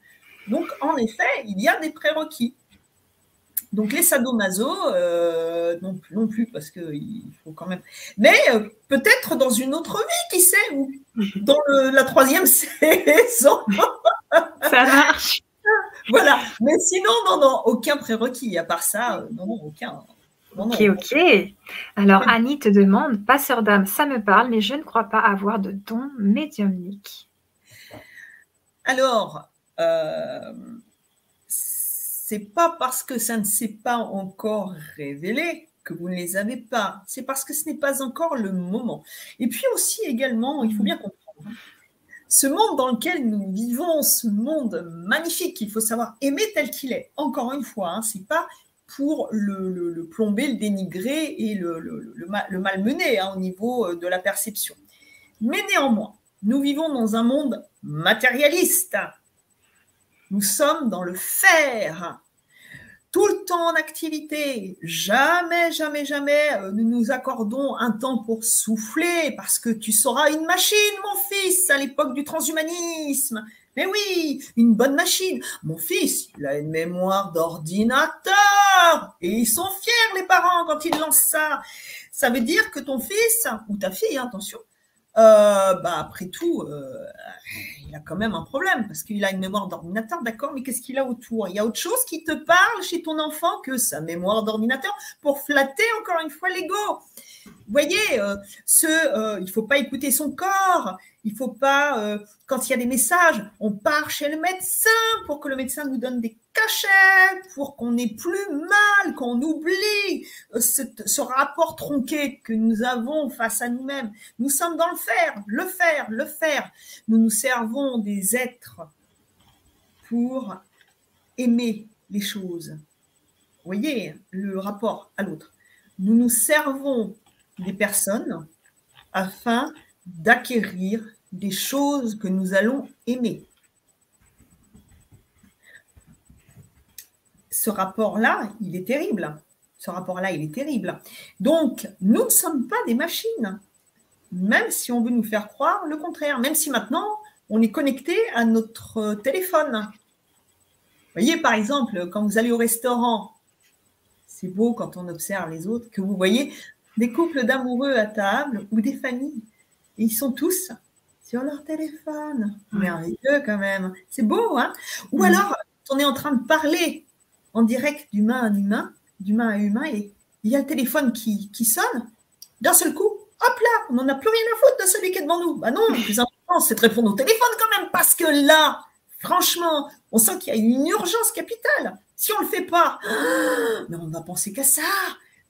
Donc, en effet, il y a des prérequis. Donc, les sadomaso, euh, non, non, plus, parce qu'il faut quand même. Mais euh, peut-être dans une autre vie, qui sait, ou dans la troisième [LAUGHS] saison. Ça marche. voilà. Mais sinon, non, non, aucun prérequis. À part ça, euh, non, non, aucun. Ok, ok. Alors, Annie te demande, passeur d'âme, ça me parle, mais je ne crois pas avoir de don médiumnique. Alors, euh, c'est pas parce que ça ne s'est pas encore révélé que vous ne les avez pas. C'est parce que ce n'est pas encore le moment. Et puis aussi également, il faut bien comprendre, ce monde dans lequel nous vivons, ce monde magnifique, il faut savoir aimer tel qu'il est. Encore une fois, hein, c'est pas pour le, plomber, le dénigrer et le, malmener hein, au niveau euh, de la perception. Mais néanmoins, nous vivons dans un monde matérialiste. Nous sommes dans le faire, tout le temps en activité. Jamais, jamais, jamais euh, nous nous accordons un temps pour souffler parce que tu seras une machine, mon fils, à l'époque du transhumanisme. Mais oui, une bonne machine. Mon fils, il a une mémoire d'ordinateur. Et ils sont fiers, les parents, quand ils lancent ça. Ça veut dire que ton fils, ou ta fille, attention, euh, bah après tout, euh, il a quand même un problème parce qu'il a une mémoire d'ordinateur, d'accord, mais qu'est-ce qu'il a autour? Il y a autre chose qui te parle chez ton enfant que sa mémoire d'ordinateur pour flatter encore une fois l'ego. Vous voyez, euh, ce, euh, il faut pas écouter son corps, il faut pas, euh, quand il y a des messages, on part chez le médecin pour que le médecin nous donne des cachets, pour qu'on ait plus mal, qu'on oublie ce, ce, rapport tronqué que nous avons face à nous-mêmes. Nous sommes dans le faire, le faire, le faire. Nous nous servons des êtres pour aimer les choses. Vous voyez le rapport à l'autre. Nous nous servons des personnes afin d'acquérir des choses que nous allons aimer. ce rapport-là, il est terrible. Ce rapport-là, il est terrible. Donc, nous ne sommes pas des machines, même si on veut nous faire croire le contraire, même si maintenant, on est connecté à notre téléphone. Vous voyez, par exemple, quand vous allez au restaurant, c'est beau quand on observe les autres, que vous voyez des couples d'amoureux à table ou des familles. Et ils sont tous sur leur téléphone. Merveilleux quand même. C'est beau, hein? Ou alors, on est en train de parler en direct d'humain à humain, d'humain à humain, et il y a le téléphone qui, qui sonne. D'un seul coup, hop là, on n'en a plus rien à foutre de celui qui est devant nous. Bah non, le plus important, c'est de répondre au téléphone quand même, parce que là, franchement, on sent qu'il y a une urgence capitale. Si on ne le fait pas, [GASPS] mais on va penser qu'à ça.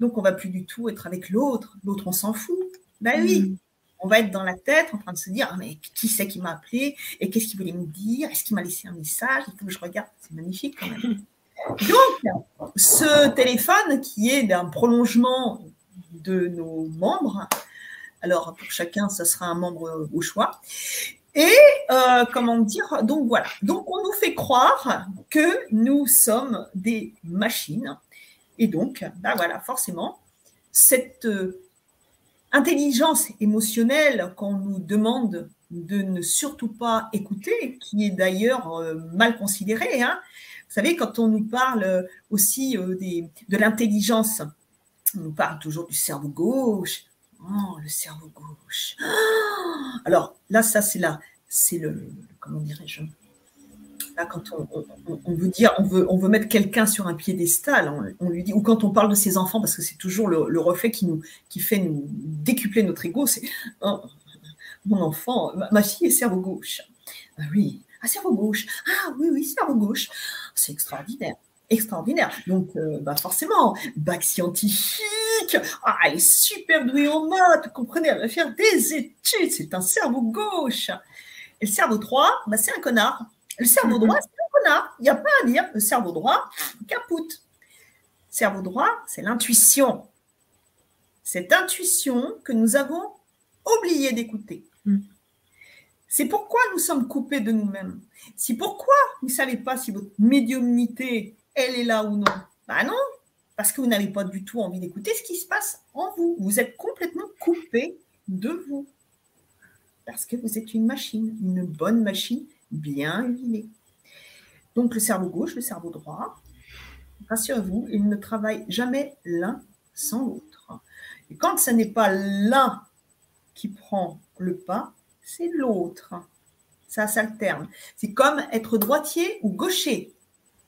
Donc, on va plus du tout être avec l'autre. L'autre, on s'en fout. Ben oui, mm on va être dans la tête en train de se dire ah, mais qui c'est qui m'a appelé? Et qu'est-ce qu'il voulait me dire? Est-ce qu'il m'a laissé un message? Il faut que je regarde. C'est magnifique quand même. [LAUGHS] Donc, ce téléphone qui est d'un prolongement de nos membres, alors pour chacun, ce sera un membre au choix. Et euh, comment dire Donc voilà. Donc on nous fait croire que nous sommes des machines. Et donc, ben voilà, forcément, cette intelligence émotionnelle qu'on nous demande de ne surtout pas écouter, qui est d'ailleurs euh, mal considérée. Hein. Vous savez, quand on nous parle aussi euh, de l'intelligence, on nous parle toujours du cerveau gauche. Oh, le cerveau gauche. Alors là, ça, c'est là, c'est le, comment dirais-je, Quand on, veut dire, on veut, on veut mettre quelqu'un sur un piédestal, on, lui dit, ou quand on parle de ses enfants, parce que c'est toujours le, reflet qui nous, qui fait nous décupler notre ego, c'est oh, mon enfant, ma, fille est cerveau gauche. Ah oui, ah cerveau gauche. Ah oui, oui, cerveau gauche. C'est extraordinaire extraordinaire. Donc, euh, bah forcément, bac scientifique, ah, elle est super douée en maths, comprenez, elle va faire des études, c'est un cerveau gauche. Et le cerveau droit, bah, c'est un connard. Le cerveau droit, c'est un connard. Il n'y a pas à dire. Le cerveau droit, capoute. Cerveau droit, c'est l'intuition. Cette intuition que nous avons oublié d'écouter. Mm. C'est pourquoi nous sommes coupés de nous-mêmes. C'est pourquoi vous ne savez pas si votre médiumnité, elle est là ou non. Bah non, parce que vous n'avez pas du tout envie d'écouter ce qui se passe en vous. Vous êtes complètement coupé de vous. Parce que vous êtes une machine, une bonne machine bien huilé. Donc le cerveau gauche, le cerveau droit, rassurez-vous, ils ne travaillent jamais l'un sans l'autre. Et quand ce n'est pas l'un qui prend le pas, c'est l'autre. Ça s'alterne. C'est comme être droitier ou gaucher.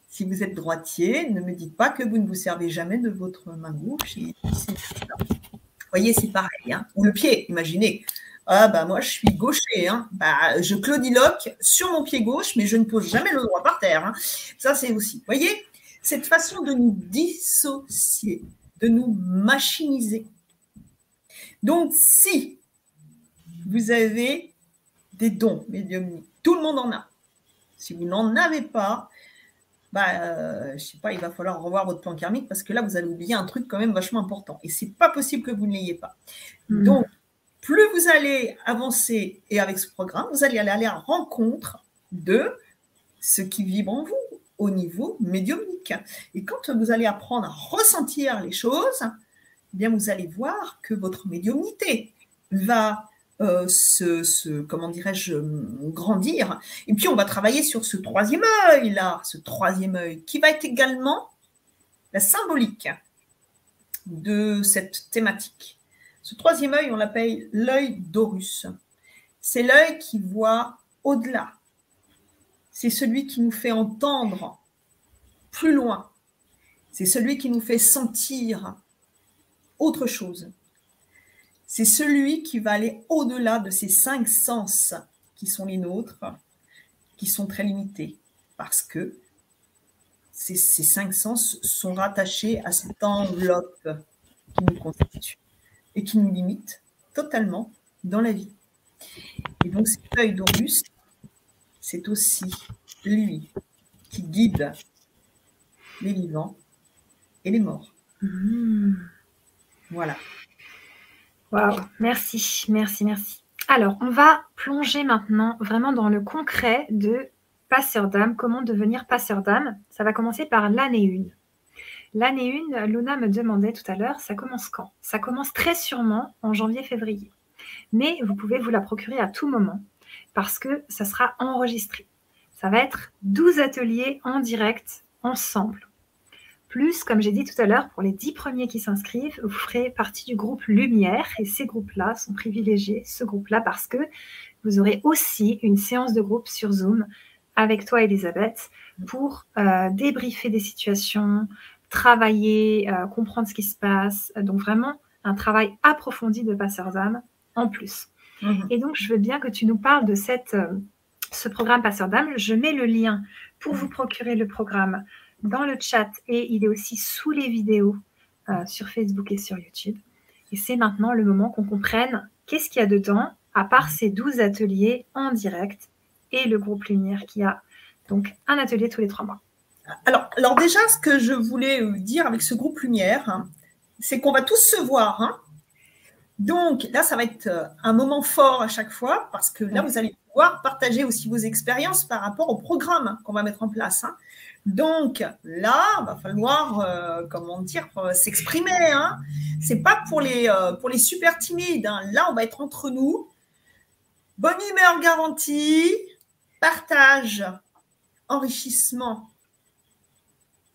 Si vous êtes droitier, ne me dites pas que vous ne vous servez jamais de votre main gauche. Vous voyez, c'est pareil. Hein. Ou le pied, imaginez. Ah bah moi je suis gaucher, hein. bah, je claudiloque sur mon pied gauche, mais je ne pose jamais le droit par terre. Hein. Ça c'est aussi. Vous voyez, cette façon de nous dissocier, de nous machiniser. Donc si vous avez des dons médiumniques, tout le monde en a. Si vous n'en avez pas, bah, euh, je sais pas, il va falloir revoir votre plan karmique parce que là, vous allez oublier un truc quand même vachement important. Et c'est pas possible que vous ne l'ayez pas. Hmm. Donc, plus vous allez avancer et avec ce programme, vous allez aller à la rencontre de ce qui vibre en vous au niveau médiumnique. Et quand vous allez apprendre à ressentir les choses, eh bien vous allez voir que votre médiumnité va euh, se, comment dirais-je, grandir. Et puis on va travailler sur ce troisième œil là, ce troisième œil qui va être également la symbolique de cette thématique. Ce troisième œil, on l'appelle l'œil d'Horus. C'est l'œil qui voit au-delà. C'est celui qui nous fait entendre plus loin. C'est celui qui nous fait sentir autre chose. C'est celui qui va aller au-delà de ces cinq sens qui sont les nôtres, qui sont très limités, parce que ces, cinq sens sont rattachés à cette enveloppe qui nous constitue et qui nous limite totalement dans la vie. Et donc cet œil d'Horus, c'est aussi lui qui guide les vivants et les morts. Mmh. Voilà. Waouh, merci, merci, merci. Alors, on va plonger maintenant vraiment dans le concret de passeur d'âme, comment devenir passeur d'âme. Ça va commencer par l'année 1. L'année 1, Luna me demandait tout à l'heure, ça commence quand? Ça commence très sûrement en janvier-février. Mais vous pouvez vous la procurer à tout moment parce que ça sera enregistré. Ça va être 12 ateliers en direct ensemble. Plus, comme j'ai dit tout à l'heure, pour les 10 premiers qui s'inscrivent, vous ferez partie du groupe Lumière et ces groupes-là sont privilégiés, ce groupe-là, parce que vous aurez aussi une séance de groupe sur Zoom avec toi, Elisabeth, pour euh, débriefer des situations, travailler, euh, comprendre ce qui se passe. Donc vraiment un travail approfondi de passeur d'âme en plus. Mhm. Et donc, je veux bien que tu nous parles de cette, euh, ce programme Passeur d'âme. Je mets le lien pour vous procurer le programme dans le chat et il est aussi sous les vidéos sur Facebook et sur YouTube. Et c'est maintenant le moment qu'on comprenne qu'est-ce qu'il y a dedans, à part ces 12 ateliers en direct et le groupe Lumière qui a donc un atelier tous les trois mois. Alors, alors déjà, ce que je voulais euh, dire avec ce groupe Lumière, hein, c'est qu'on va tous se voir. Hein. Donc là, ça va être euh, un moment fort à chaque fois parce que là, vous allez pouvoir partager aussi vos expériences par rapport au programme qu'on va mettre en place. Hein. Donc là, il va falloir, euh, comment dire, s'exprimer. Hein. C'est pas pour les, pour les super timides. Là, on va être entre nous. Bonne humeur garantie, partage, enrichissement.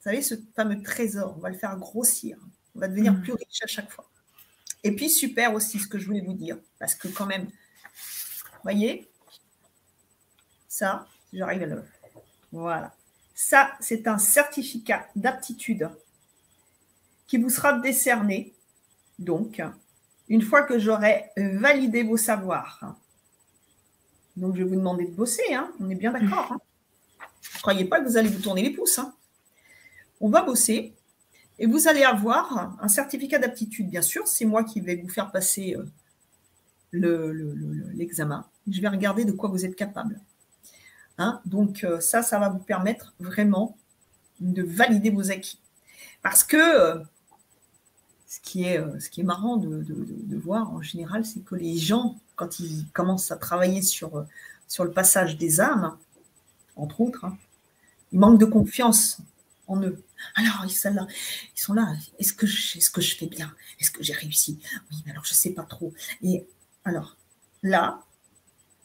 Vous savez, ce fameux trésor, on va le faire grossir. On va devenir mm. plus riche à chaque fois. Et puis, super aussi ce que je voulais vous dire, parce que quand même, voyez, ça, j'arrive à le. Voilà. Ça, c'est un certificat d'aptitude qui vous sera décerné, donc, une fois que j'aurai validé vos savoirs. Donc, je vais vous demander de bosser, hein. on est bien d'accord. Hein. Ne croyez pas que vous allez vous tourner les pouces. Hein. On va bosser et vous allez avoir un certificat d'aptitude, bien sûr. C'est moi qui vais vous faire passer euh, l'examen. je vais regarder de quoi vous êtes capable. Hein. Donc, euh, ça, ça va vous permettre vraiment de valider vos acquis. Parce que euh, ce qui est, marrant de, voir en général, c'est que les gens, quand ils commencent à travailler sur, sur le passage des âmes, entre autres, hein, ils manquent de confiance eux. Alors, ils sont là. Ils sont là. Est-ce que, je, est que je fais bien? Est-ce que j'ai réussi? Oui, mais alors je ne sais pas trop. Et alors, là,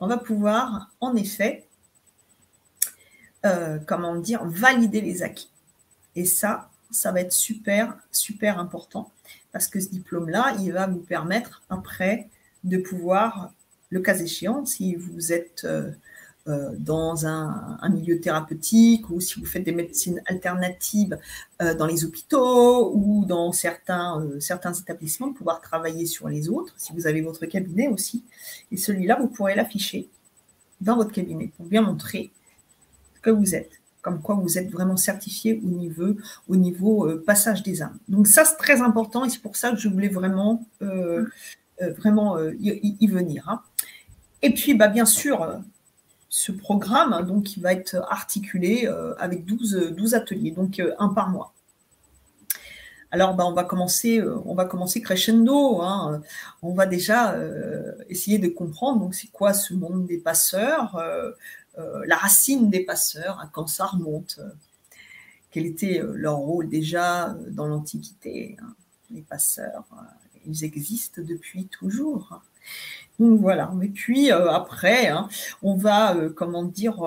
on va pouvoir, en effet, euh, comment dire, valider les acquis. Et ça, ça va être super, super important parce que ce diplôme-là, il va vous permettre après de pouvoir, le cas échéant, si vous êtes euh, euh, dans un, milieu thérapeutique ou si vous faites des médecines alternatives euh, dans les hôpitaux ou dans certains, certains établissements, de pouvoir travailler sur les autres, si vous avez votre cabinet aussi. Et celui-là, vous pourrez l'afficher dans votre cabinet pour bien montrer que vous êtes comme quoi vous êtes vraiment certifié au niveau, au niveau euh, passage des âmes. Donc ça, c'est très important et c'est pour ça que je voulais vraiment, euh, euh, vraiment y, venir. Hein. Et puis, bah, bien sûr, ce programme, hein, donc, il va être articulé avec 12, 12 ateliers, donc un par mois. Alors, bah, on, va commencer, on va commencer crescendo. Hein. On va déjà essayer de comprendre c'est quoi ce monde des passeurs, euh, la racine des passeurs, à quand ça remonte, euh, quel était euh, leur rôle déjà dans l'Antiquité. Hein. Les passeurs, ils existent depuis toujours. Voilà. Et puis après, hein, on va, comment dire,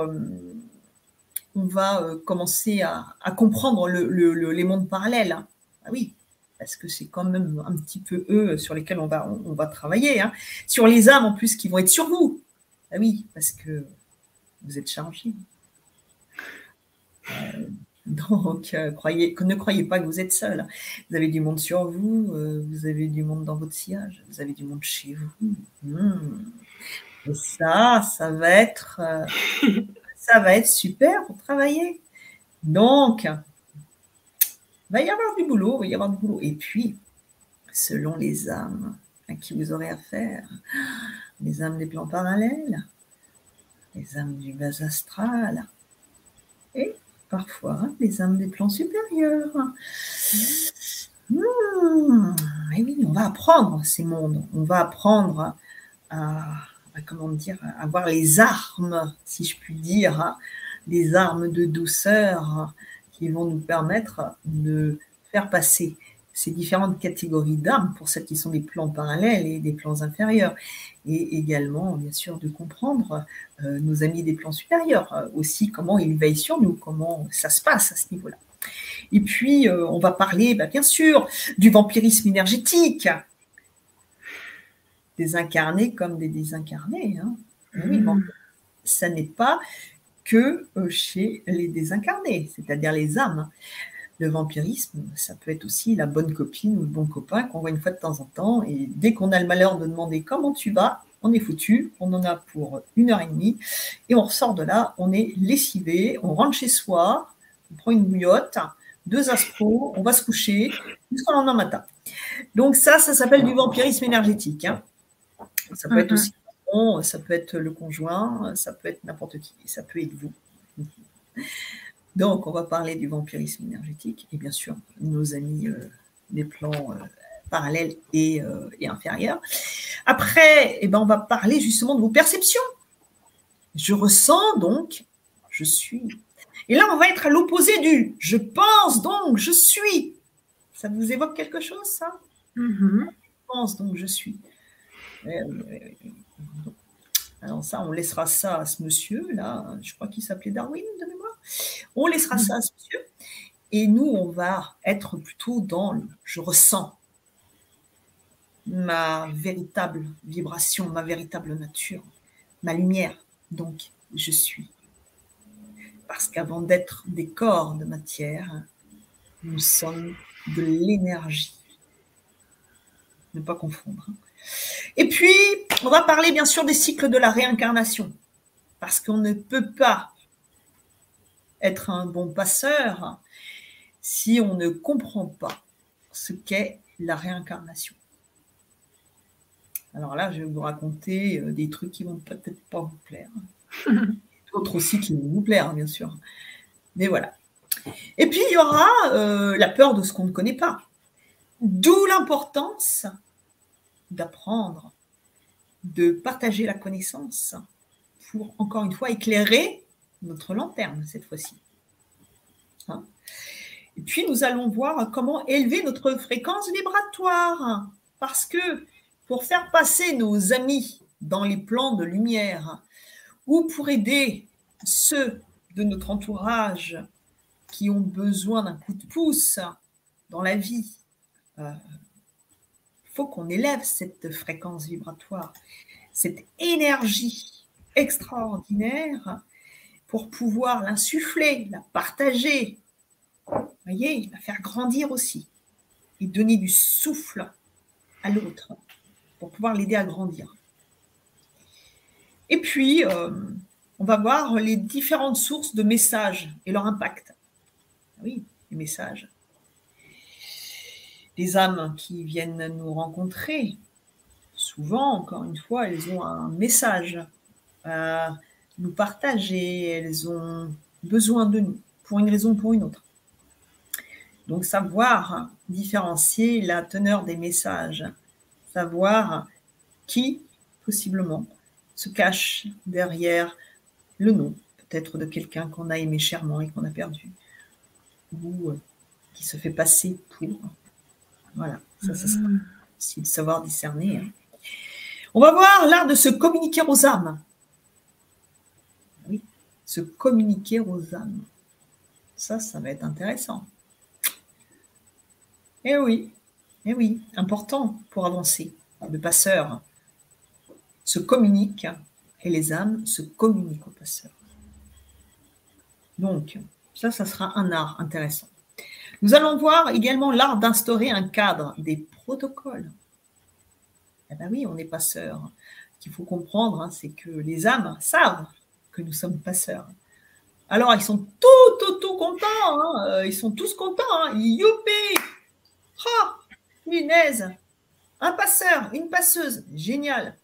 on va commencer à, comprendre les mondes parallèles. Hein. Ah oui, parce que c'est quand même un petit peu eux sur lesquels on va, on, va travailler. Sur les âmes en plus qui vont être sur vous. Ah oui, parce que vous êtes chargé. Euh, [LAUGHS] donc, euh, ne croyez pas que vous êtes seul. Vous avez du monde sur vous, euh, vous avez du monde dans votre sillage, vous avez du monde chez vous. Hmm. Et ça, ça va être, ça va être super pour travailler. Donc, il va y avoir du boulot, il va y avoir du boulot. Et puis, selon les âmes à qui vous aurez affaire, les âmes des plans parallèles, les âmes du bas astral parfois les âmes des plans supérieurs. Hmm, et oui, on va apprendre ces mondes, on va apprendre à, comment dire, à avoir les armes, si je puis dire, des armes de douceur qui vont nous permettre de faire passer ces différentes catégories d'armes pour celles qui sont des plans parallèles et des plans inférieurs. Et également, bien sûr, de comprendre euh, nos amis des plans supérieurs, euh, aussi comment ils veillent sur nous, comment ça se passe à ce niveau-là. Et puis, euh, on va parler, bah, bien sûr, du vampirisme énergétique, des incarnés comme des désincarnés. Hein. Oui, bon, ça n'est pas que chez les désincarnés, c'est-à-dire les âmes. Le vampirisme, ça peut être aussi la bonne copine ou le bon copain qu'on voit une fois de temps en temps. Et dès qu'on a le malheur de demander comment tu vas, on est foutu. On en a pour une heure et demie. Et on ressort de là, on est lessivé, on rentre chez soi, on prend une bouillotte, deux aspros, on va se coucher jusqu'au lendemain matin. Donc ça, ça s'appelle du vampirisme énergétique. Hein. Ça peut être mhm. aussi ça peut être le conjoint, ça peut être n'importe qui, ça peut être vous. Donc, on va parler du vampirisme énergétique et bien sûr, nos amis euh, des plans euh, parallèles euh, et, inférieurs. Après, eh ben, on va parler justement de vos perceptions. Je ressens donc, je suis. Et là, on va être à l'opposé du je pense donc, je suis. Ça vous évoque quelque chose, ça? Mm-hmm. Je pense donc, je suis. Alors ça, on laissera ça à ce monsieur, là, je crois qu'il s'appelait Darwin de mémoire. On laissera ça à ce monsieur. Et nous, on va être plutôt dans le je ressens ma véritable vibration, ma véritable nature, ma lumière. Donc, je suis. Parce qu'avant d'être des corps de matière, nous sommes de l'énergie. Ne pas confondre. Et puis, on va parler bien sûr des cycles de la réincarnation, parce qu'on ne peut pas être un bon passeur si on ne comprend pas ce qu'est la réincarnation. Alors là, je vais vous raconter euh, des trucs qui vont peut-être pas vous plaire. [LAUGHS] D'autres aussi qui vont vous plaire, bien sûr. Mais voilà. Et puis, il y aura euh, la peur de ce qu'on ne connaît pas. D'où l'importance d'apprendre, de partager la connaissance pour, encore une fois, éclairer notre lanterne cette fois-ci. Hein Et puis, nous allons voir comment élever notre fréquence vibratoire. Parce que pour faire passer nos amis dans les plans de lumière ou pour aider ceux de notre entourage qui ont besoin d'un coup de pouce dans la vie, euh, faut qu'on élève cette fréquence vibratoire, cette énergie extraordinaire pour pouvoir l'insuffler, la partager, voyez, la faire grandir aussi et donner du souffle à l'autre pour pouvoir l'aider à grandir. Et puis, euh, on va voir les différentes sources de messages et leur impact. Oui, les messages les âmes qui viennent nous rencontrer, souvent, encore une fois, elles ont un message à nous partager, elles ont besoin de nous, pour une raison ou pour une autre. Donc savoir différencier la teneur des messages, savoir qui, possiblement, se cache derrière le nom, peut-être de quelqu'un qu'on a aimé chèrement et qu'on a perdu, ou euh, qui se fait passer pour voilà, ça, ça sera aussi de savoir discerner. Hein. On va voir l'art de se communiquer aux âmes. Se communiquer aux âmes. Ça, ça va être intéressant. Eh oui, eh oui, important pour avancer. Le passeur se communique et les âmes se communiquent au passeur. Donc, ça, ça sera un art intéressant. Nous allons voir également l'art d'instaurer un cadre, des protocoles. Eh bien oui, on n'est pas sœurs. Ce qu'il faut comprendre, hein, c'est que les âmes savent que nous sommes passeurs. Alors, ils sont tout, tout, tout contents. Hein. Euh, ils sont tous contents. Hein. Youpi Oh Un passeur, une passeuse. Génial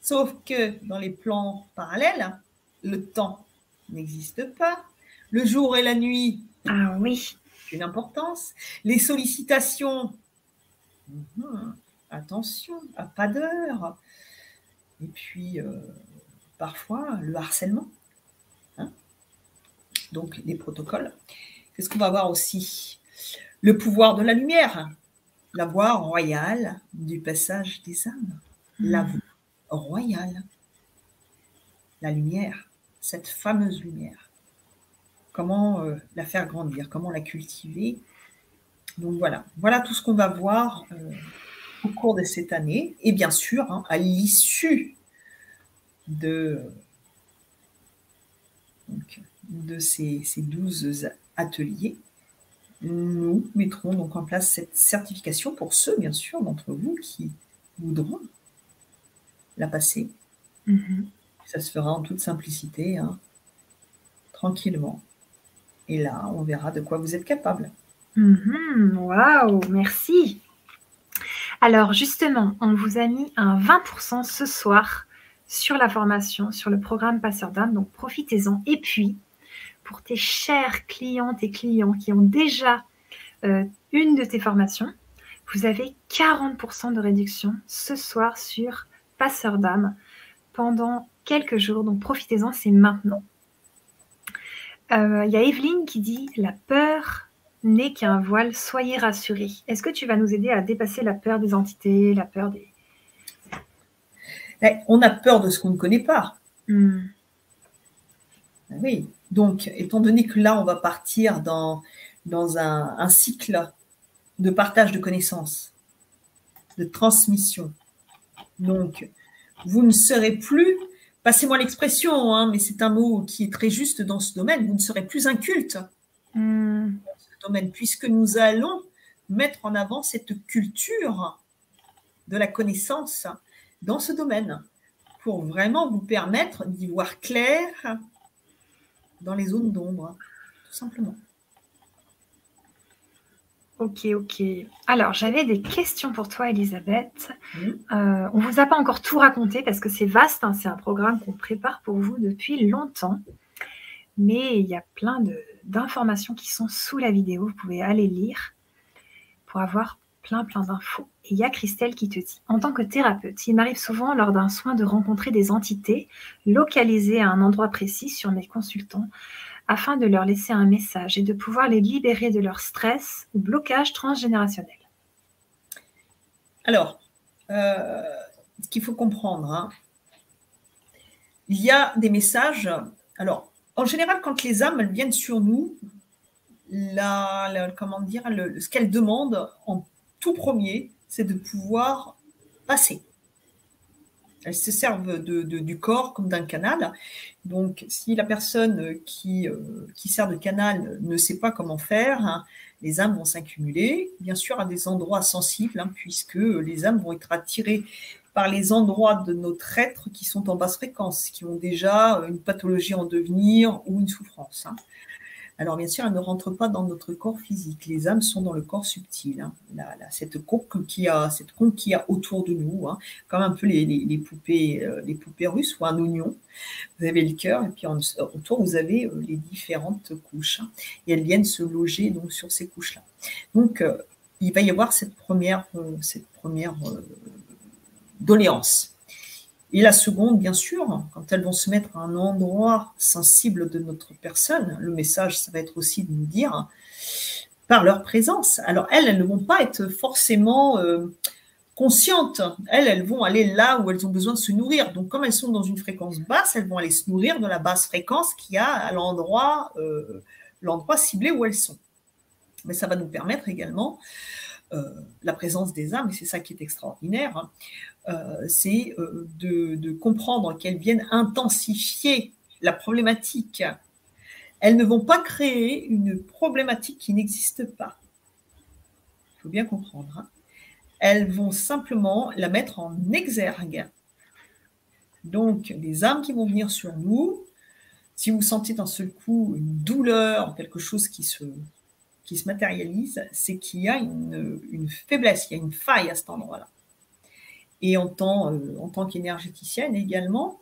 Sauf que dans les plans parallèles, le temps n'existe pas. Le jour et la nuit, ah oui, une importance. Les sollicitations, mhm, attention, à pas d'heure. Et puis, euh, parfois, le harcèlement. Hein. donc les protocoles. Qu'est-ce qu'on va voir aussi? Le pouvoir de la lumière, la voie royale du passage des âmes, la voie royale, la lumière, cette fameuse lumière. Comment euh, la faire grandir, comment la cultiver. Donc voilà, voilà tout ce qu'on va voir euh, au cours de cette année. Et bien sûr, hein, à l'issue de, de ces, ces 12 ateliers, nous mettrons donc en place cette certification pour ceux, bien sûr, d'entre vous qui voudront la passer. Mhm. Ça se fera en toute simplicité, hein, tranquillement. Et là, on verra de quoi vous êtes capable. Mhm. Waouh, merci. Alors justement, on vous a mis un 20% ce soir sur la formation, sur le programme Passeur d'âme, donc profitez-en. Et puis, pour tes chères clientes et clients qui ont déjà euh, une de tes formations, vous avez 40% de réduction ce soir sur Passeur d'âme pendant quelques jours. Donc profitez-en, c'est maintenant. Euh, il y a Evelyne qui dit La peur n'est qu'un voile, soyez rassurés. Est-ce que tu vas nous aider à dépasser la peur des entités, la peur des. Eh, on a peur de ce qu'on ne connaît pas. Hmm. Oui, donc, étant donné que là, on va partir dans, dans un, cycle de partage de connaissances, de transmission. Donc, vous ne serez plus, passez-moi l'expression, hein, mais c'est un mot qui est très juste dans ce domaine, vous ne serez plus un culte hmm. dans ce domaine, puisque nous allons mettre en avant cette culture de la connaissance dans ce domaine pour vraiment vous permettre d'y voir clair dans les zones d'ombre, tout simplement. Ok, ok. Alors, j'avais des questions pour toi, Elisabeth. Euh, on ne vous a pas encore tout raconté parce que c'est vaste. Hein. c'est un programme qu'on prépare pour vous depuis longtemps. Mais il y a plein d'informations qui sont sous la vidéo. Vous pouvez aller lire pour avoir plein, plein d'infos. Et il y a Christelle qui te dit, en tant que thérapeute, il m'arrive souvent lors d'un soin de rencontrer des entités localisées à un endroit précis sur mes consultants afin de leur laisser un message et de pouvoir les libérer de leur stress ou blocage transgénérationnel. Alors, euh, ce qu'il faut comprendre, hein, il y a des messages. Alors, en général, quand les âmes elles viennent sur nous, la, comment dire, ce qu'elles demandent en tout premier, c'est de pouvoir passer. Elles se servent de, du corps comme d'un canal. Donc, si la personne qui, euh, qui sert de canal ne sait pas comment faire, hein, les âmes vont s'accumuler, bien sûr, à des endroits sensibles, hein, puisque les âmes vont être attirées par les endroits de notre être qui sont en basse fréquence, qui ont déjà une pathologie en devenir ou une souffrance. Hein. Alors bien sûr, elles ne rentrent pas dans notre corps physique. Les âmes sont dans le corps subtil. Hein. cette coque qui a, cette conque a autour de nous, hein. comme un peu les, poupées, euh, les poupées russes ou un oignon. Vous avez le cœur et puis autour vous avez euh, les différentes couches. Hein. et elles viennent se loger donc sur ces couches-là. Donc euh, il va y avoir cette première doléance. Et la seconde, bien sûr, quand elles vont se mettre à un endroit sensible de notre personne, le message, ça va être aussi de nous dire par leur présence. Alors elles, elles ne vont pas être forcément euh, conscientes. Elles, elles vont aller là où elles ont besoin de se nourrir. Donc comme elles sont dans une fréquence basse, elles vont aller se nourrir de la basse fréquence qu'il y a à l'endroit, euh, l'endroit ciblé où elles sont. Mais ça va nous permettre également euh, la présence des âmes, et c'est ça qui est extraordinaire, hein, c'est euh, de, comprendre qu'elles viennent intensifier la problématique. Elles ne vont pas créer une problématique qui n'existe pas. Il faut bien comprendre. Hein. Elles vont simplement la mettre en exergue. Donc, les âmes qui vont venir sur nous, si vous sentez d'un seul coup une douleur, quelque chose qui se, qui se matérialise, c'est qu'il y a une, une, faiblesse, il y a une faille à cet endroit-là. Et en tant, euh, en tant qu'énergéticienne également,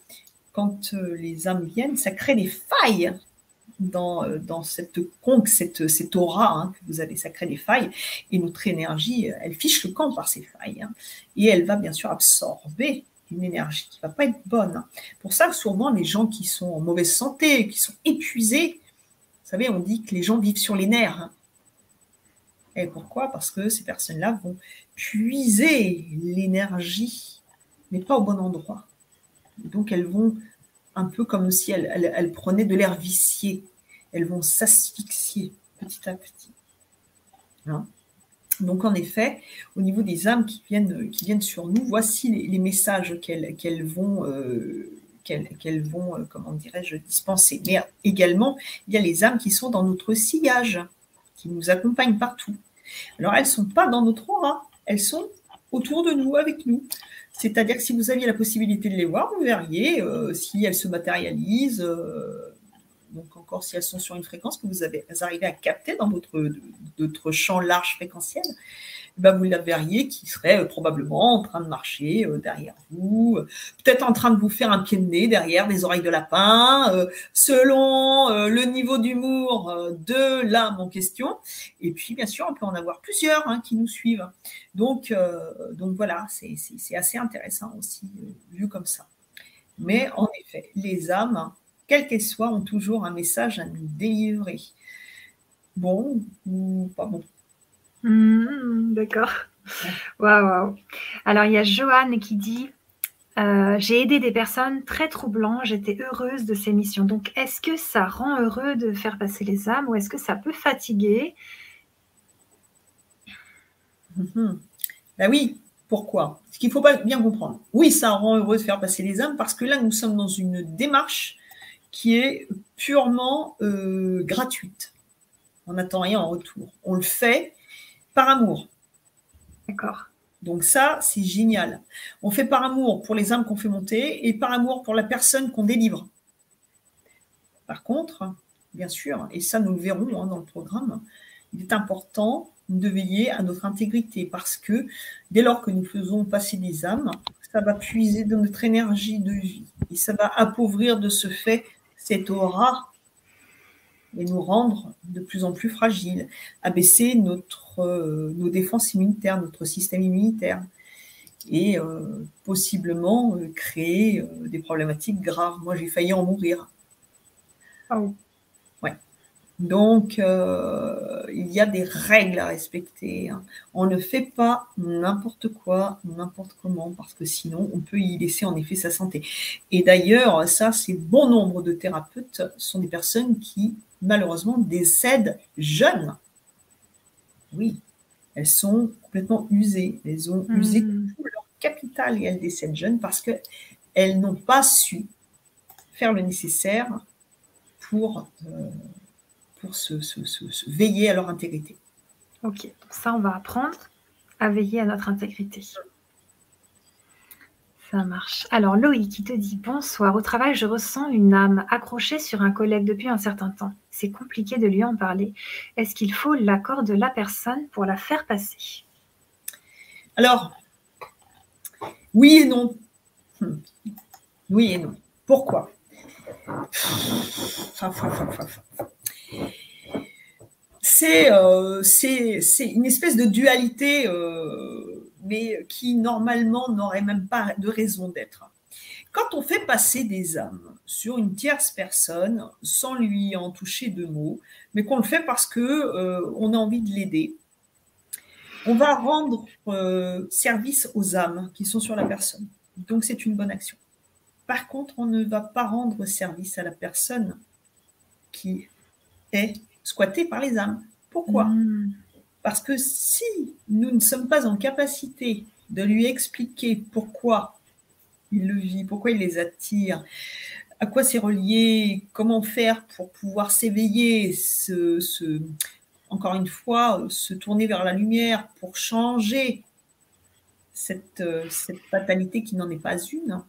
quand euh, les âmes viennent, ça crée des failles dans, euh, cette conque, cette, cette aura hein, que vous avez, ça crée des failles. Et notre énergie, elle fiche le camp par ces failles. Hein. et elle va bien sûr absorber une énergie qui ne va pas être bonne. Pour ça, souvent, les gens qui sont en mauvaise santé, qui sont épuisés, Vous savez, on dit que les gens vivent sur les nerfs. Hein. Et pourquoi? Parce que ces personnes-là vont puiser l'énergie, mais pas au bon endroit. Donc elles vont un peu comme si elles, prenaient de l'air vicié. Elles vont s'asphyxier petit à petit. Hein? Donc en effet, au niveau des âmes qui viennent, qui viennent sur nous, voici les, messages qu'elles vont, euh, euh, comment dirais-je, dispenser. Mais également, il y a les âmes qui sont dans notre sillage, qui nous accompagnent partout. Alors elles ne sont pas dans notre aura, elles sont autour de nous, avec nous. C'est-à-dire que si vous aviez la possibilité de les voir, vous verriez euh, si elles se matérialisent, euh, donc encore si elles sont sur une fréquence que vous, avez, arrivez à capter dans votre, champ large fréquentiel, ben vous la verriez qui serait euh, probablement en train de marcher euh, derrière vous, peut-être en train de vous faire un pied de nez derrière des oreilles de lapin, euh, selon le niveau d'humour de l'âme en question. Et puis, bien sûr, on peut en avoir plusieurs hein, qui nous suivent. Donc, donc voilà, c'est assez intéressant aussi vu comme ça. Mais en effet, les âmes quelles qu'elles soient, ont toujours un message à nous délivrer. Bon ou pas bon hmm, D'accord. Alors, il y a Joanne qui dit euh, J'ai aidé des personnes très troublantes, j'étais heureuse de ces missions. Donc, est-ce que ça rend heureux de faire passer les âmes ou est-ce que ça peut fatiguer? Ben oui, pourquoi? Ce qu'il faut pas bien comprendre. Oui, ça rend heureux de faire passer les âmes parce que là, nous sommes dans une démarche qui est purement euh, gratuite. On n'attend rien en retour. On le fait par amour. D'accord. Donc ça, c'est génial. On fait par amour pour les âmes qu'on fait monter et par amour pour la personne qu'on délivre. Par contre, bien sûr, et ça nous le verrons hein, dans le programme, il est important de veiller à notre intégrité parce que dès lors que nous faisons passer des âmes, ça va puiser de notre énergie de vie et ça va appauvrir de ce fait cette aura et nous rendre de plus en plus fragiles, abaisser notre, euh, nos défenses immunitaires, notre système immunitaire, et euh, possiblement euh, créer des problématiques graves. Moi, j'ai failli en mourir. Ah donc, euh, il y a des règles à respecter. Hein. On ne fait pas n'importe quoi, n'importe comment, parce que sinon, on peut y laisser en effet sa santé. Et d'ailleurs, ça, c'est bon nombre de thérapeutes sont des personnes qui, malheureusement, décèdent jeunes. Oui, elles sont complètement usées. Elles ont usé hmm. tout leur capital et elles décèdent jeunes parce qu'elles n'ont pas su faire le nécessaire pour... Euh, pour se, veiller à leur intégrité. Ok, ça on va apprendre à veiller à notre intégrité. Marche. Alors Loïc qui te dit bonsoir. Au travail, je ressens une âme accrochée sur un collègue depuis un certain temps. C'est compliqué de lui en parler. Est-ce qu'il faut l'accord de la personne pour la faire passer? Alors, oui et non. Hmm. Oui et non. Pourquoi? Euh, c'est une espèce de dualité, euh, mais qui normalement n'aurait même pas de raison d'être. Quand on fait passer des âmes sur une tierce personne sans lui en toucher deux mots, mais qu'on le fait parce que euh, on a envie de l'aider, on va rendre service aux âmes qui sont sur la personne. Donc c'est une bonne action. Par contre, on ne va pas rendre service à la personne qui est squattée par les âmes. Pourquoi? Hmm. Parce que si nous ne sommes pas en capacité de lui expliquer pourquoi il le vit, pourquoi il les attire, à quoi c'est relié, comment faire pour pouvoir s'éveiller, encore une fois, se tourner vers la lumière pour changer cette, cette fatalité qui n'en est pas une,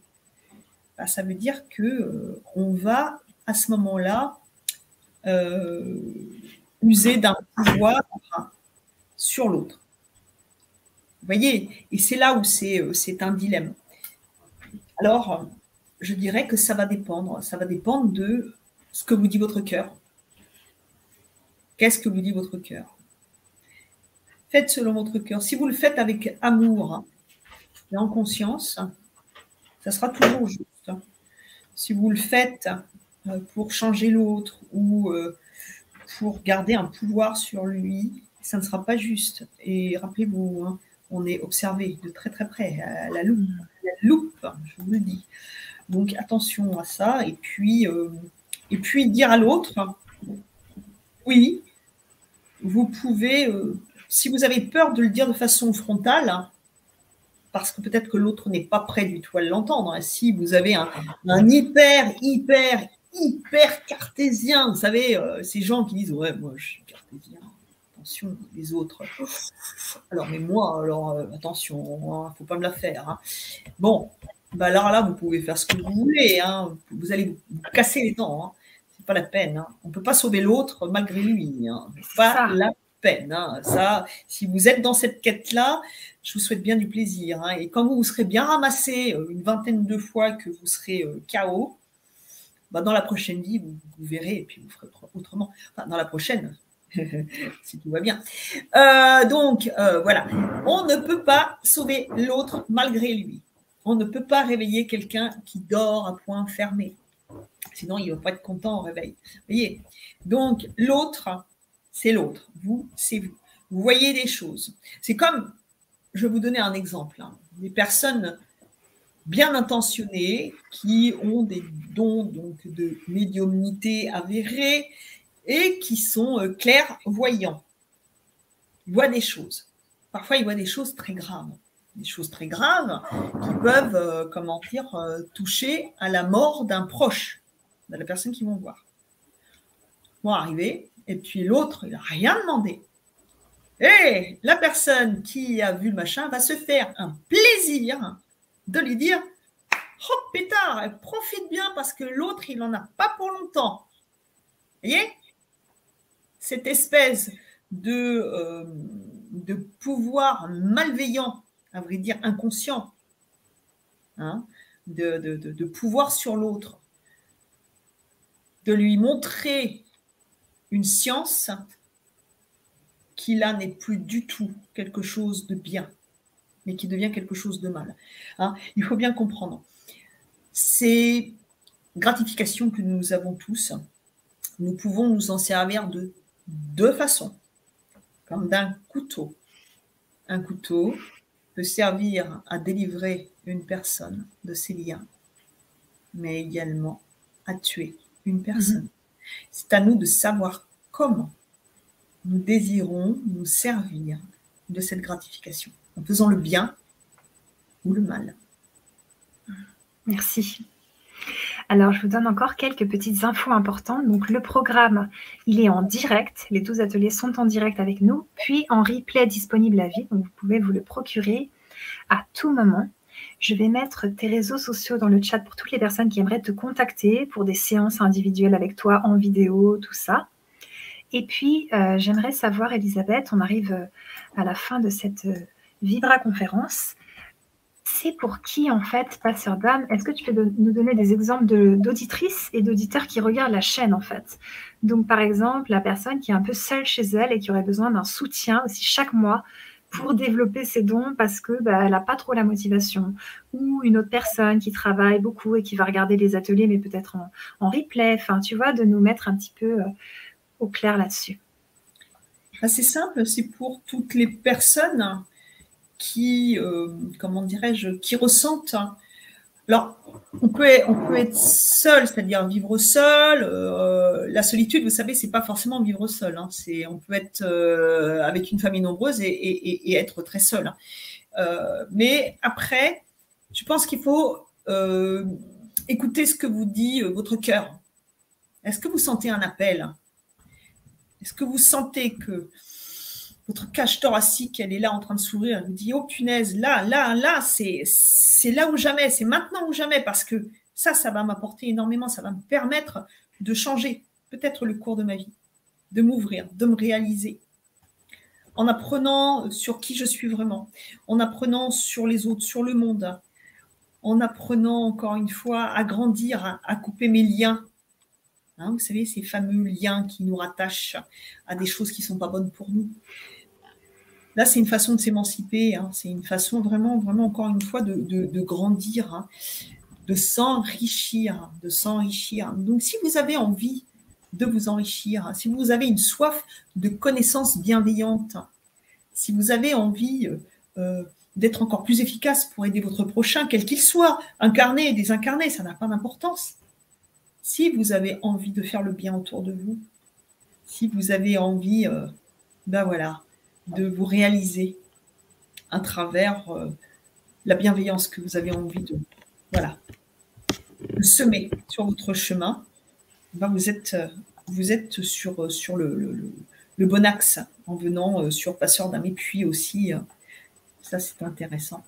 bah, ça veut dire que euh, on va à ce moment-là euh, user d'un pouvoir sur l'autre. Vous voyez Et c'est là où euh, c'est un dilemme. Alors, je dirais que ça va dépendre. Ça va dépendre de ce que vous dit votre cœur. Qu'est-ce que vous dit votre cœur? Faites selon votre cœur. Si vous le faites avec amour et en conscience, ça sera toujours juste. Si vous le faites euh, pour changer l'autre ou pour garder un pouvoir sur lui. Ça ne sera pas juste. Et rappelez-vous, hein, on est observé de très très près, à la loupe, je vous le dis. Donc attention à ça. Et puis, euh, et puis dire à l'autre, oui, vous pouvez, euh, si vous avez peur de le dire de façon frontale, parce que peut-être que l'autre n'est pas prêt du tout à l'entendre. Hein. Si vous avez un, hyper, hyper, hyper cartésien, vous savez, euh, ces gens qui disent Ouais, moi je suis cartésien, attention, les autres. Alors, mais moi, alors, euh, attention, il hein, ne faut pas me la faire. Hein. Bon, bah alors là, vous pouvez faire ce que vous voulez, vous allez vous casser les dents. C'est pas la peine. On ne peut pas sauver l'autre malgré lui. Pas la peine. Ça, si vous êtes dans cette quête-là, je vous souhaite bien du plaisir. Hein. Et quand vous vous serez bien ramassé euh, une vingtaine de fois que vous serez euh, KO, bah, dans la prochaine vie, vous, verrez et puis vous ferez autrement. Enfin, dans la prochaine, [LAUGHS] si tout va bien. Euh, donc, voilà. On ne peut pas sauver l'autre malgré lui. On ne peut pas réveiller quelqu'un qui dort à point fermé. Sinon, il ne va pas être content au réveil. Voyez? Donc, l'autre, c'est l'autre. Vous, c'est vous. Vous voyez des choses. C'est comme je vais vous donner un exemple. Hein. Des personnes bien intentionnées qui ont des dons donc, de médiumnité avérés et qui sont euh, clairvoyants. Ils voient des choses. Parfois, ils voient des choses très graves. Des choses très graves qui peuvent, euh, comment dire, euh, toucher à la mort d'un proche de la personne qu'ils vont voir. Ils vont arriver, et puis l'autre, il n'a rien demandé. Et la personne qui a vu le machin va se faire un plaisir de lui dire Oh pétard, profite bien parce que l'autre, il n'en a pas pour longtemps. Vous voyez? Cette espèce de, euh, de pouvoir malveillant, à vrai dire inconscient, hein, de, de pouvoir sur l'autre, de lui montrer une science qui là n'est plus du tout quelque chose de bien, mais qui devient quelque chose de mal. Hein. Il faut bien comprendre. Ces gratifications que nous avons tous, nous pouvons nous en servir de deux façons, comme d'un couteau. Un couteau peut servir à délivrer une personne de ses liens, mais également à tuer une personne. Mhm. C'est à nous de savoir comment nous désirons nous servir de cette gratification, en faisant le bien ou le mal. Merci. Alors, je vous donne encore quelques petites infos importantes. Donc, le programme, il est en direct. Les 12 ateliers sont en direct avec nous, puis en replay disponible à vie. Donc, vous pouvez vous le procurer à tout moment. Je vais mettre tes réseaux sociaux dans le chat pour toutes les personnes qui aimeraient te contacter pour des séances individuelles avec toi en vidéo, tout ça. Et puis, euh, j'aimerais savoir, Elisabeth, on arrive euh, à la fin de cette euh, Vibra conférence. C'est pour qui, en fait, passeur d'âme Est-ce que tu peux nous donner des exemples d'auditrices et d'auditeurs qui regardent la chaîne, en fait? Donc, par exemple, la personne qui est un peu seule chez elle et qui aurait besoin d'un soutien aussi chaque mois pour développer ses dons parce que bah, elle n'a pas trop la motivation, ou une autre personne qui travaille beaucoup et qui va regarder les ateliers, mais peut-être en, replay. Enfin, tu vois, de nous mettre un petit peu au clair là-dessus. C'est simple, c'est pour toutes les personnes qui, euh, comment dirais-je, qui ressentent. Hein. Alors, on peut, être, on peut être seul, c'est-à-dire vivre seul. Euh, la solitude, vous savez, c'est pas forcément vivre seul. Hein. C'est, on peut être euh, avec une famille nombreuse et, être très seul. Hein. mais après, je pense qu'il faut écouter ce que vous dit votre cœur. Est-ce que vous sentez un appel? Est-ce que vous sentez que votre cage thoracique, elle est là en train de sourire, elle vous dit, oh punaise, là, là, là, c'est, c'est là ou jamais, c'est maintenant ou jamais, parce que ça, ça va m'apporter énormément, ça va me permettre de changer peut-être le cours de ma vie, de m'ouvrir, de me réaliser, en apprenant sur qui je suis vraiment, en apprenant sur les autres, sur le monde, en apprenant encore une fois à grandir, à couper mes liens. Hein, vous savez, ces fameux liens qui nous rattachent à des choses qui ne sont pas bonnes pour nous. Là, c'est une façon de s'émanciper, hein. c'est une façon vraiment, vraiment, encore une fois, de, grandir, hein. de s'enrichir, de s'enrichir. Donc, si vous avez envie de vous enrichir, si vous avez une soif de connaissances bienveillantes, si vous avez envie euh, d'être encore plus efficace pour aider votre prochain, quel qu'il soit, incarné et désincarné, ça n'a pas d'importance. Si vous avez envie de faire le bien autour de vous, si vous avez envie, euh, ben voilà, de vous réaliser à travers euh, la bienveillance que vous avez envie de, voilà, semer sur votre chemin, ben vous êtes, vous êtes sur, sur le, bon axe en venant euh, sur Passeur. Et puis aussi, ça c'est intéressant.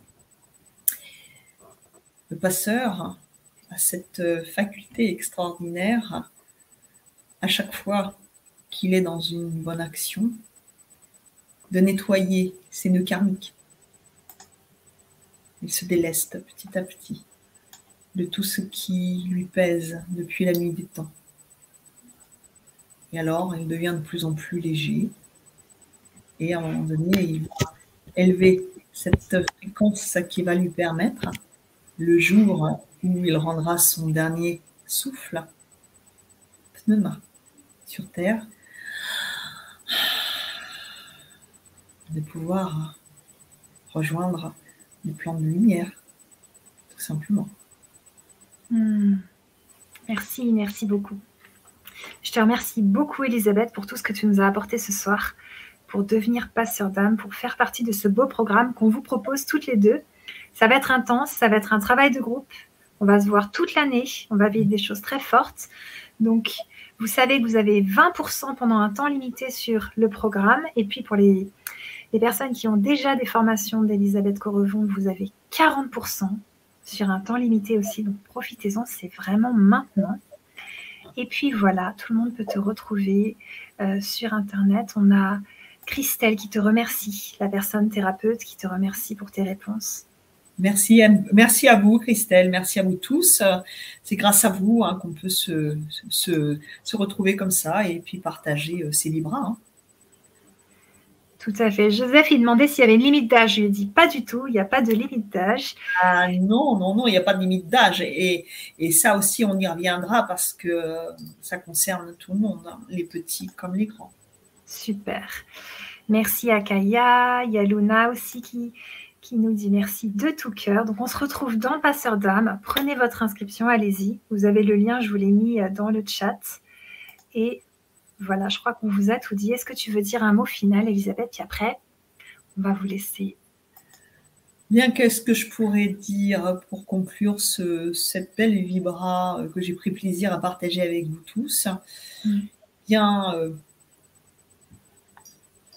Le passeur a cette faculté extraordinaire à chaque fois qu'il est dans une bonne action, de nettoyer ses nœuds karmiques. Il se déleste petit à petit de tout ce qui lui pèse depuis la nuit des temps. Et alors, il devient de plus en plus léger. Et à un moment donné, il va élever cette fréquence qui va lui permettre, le jour où il rendra son dernier souffle, pneuma, sur Terre, de pouvoir rejoindre le plan de lumière, tout simplement. Hmm. Merci, merci beaucoup. Je te remercie beaucoup, Elisabeth, pour tout ce que tu nous as apporté ce soir, pour devenir passeur d'âme, pour faire partie de ce beau programme qu'on vous propose toutes les deux. Ça va être intense, ça va être un travail de groupe. On va se voir toute l'année, on va vivre des choses très fortes. Donc, vous savez que vous avez 20% pendant un temps limité sur le programme. Et puis, pour les, les personnes qui ont déjà des formations d'Elisabeth Correvon, vous avez 40% sur un temps limité aussi. Donc profitez-en, c'est vraiment maintenant. Et puis voilà, tout le monde peut te retrouver euh, sur Internet. On a Christelle qui te remercie, la personne thérapeute qui te remercie pour tes réponses. Merci, merci à vous, Christelle. Merci à vous tous. C'est grâce à vous hein, qu'on peut se, retrouver comme ça et puis partager euh, ces livres. Hein. Tout à fait. Joseph, il demandait s'il y avait une limite d'âge. Je lui ai dit pas du tout, il n'y a pas de limite d'âge. Ah non, non, non, il n'y a pas de limite d'âge. Et, ça aussi, on y reviendra parce que ça concerne tout le monde, hein, les petits comme les grands. Super. Merci à Kaya. Il y a Luna aussi qui, qui nous dit merci de tout cœur. Donc, on se retrouve dans le Passeur d'âme. Prenez votre inscription, allez-y. Vous avez le lien, je vous l'ai mis euh, dans le chat. Et voilà, je crois qu'on vous a tout dit. Est-ce que tu veux dire un mot final, Elisabeth? Puis après, on va vous laisser. Bien, qu'est-ce que je pourrais dire pour conclure ce, cette belle vibra que j'ai pris plaisir à partager avec vous tous? Mm. Bien euh,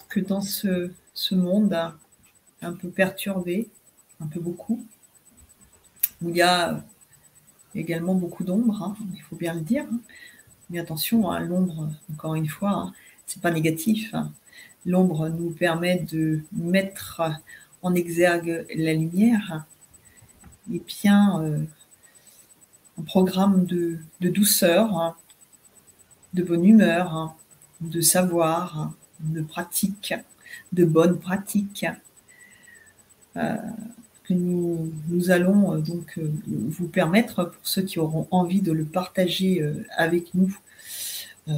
que dans ce, monde un peu perturbé, un peu beaucoup, où il y a également beaucoup d'ombre, hein, il faut bien le dire. Hein. Mais attention, hein, l'ombre, encore une fois, hein, c'est pas négatif. Hein. L'ombre nous permet de mettre en exergue la lumière. Et bien, euh, un programme de, douceur, de bonne humeur, de savoir, de pratique, de bonne pratique. Euh, que nous, nous allons euh, donc vous permettre, pour ceux qui auront envie de le partager avec nous, euh,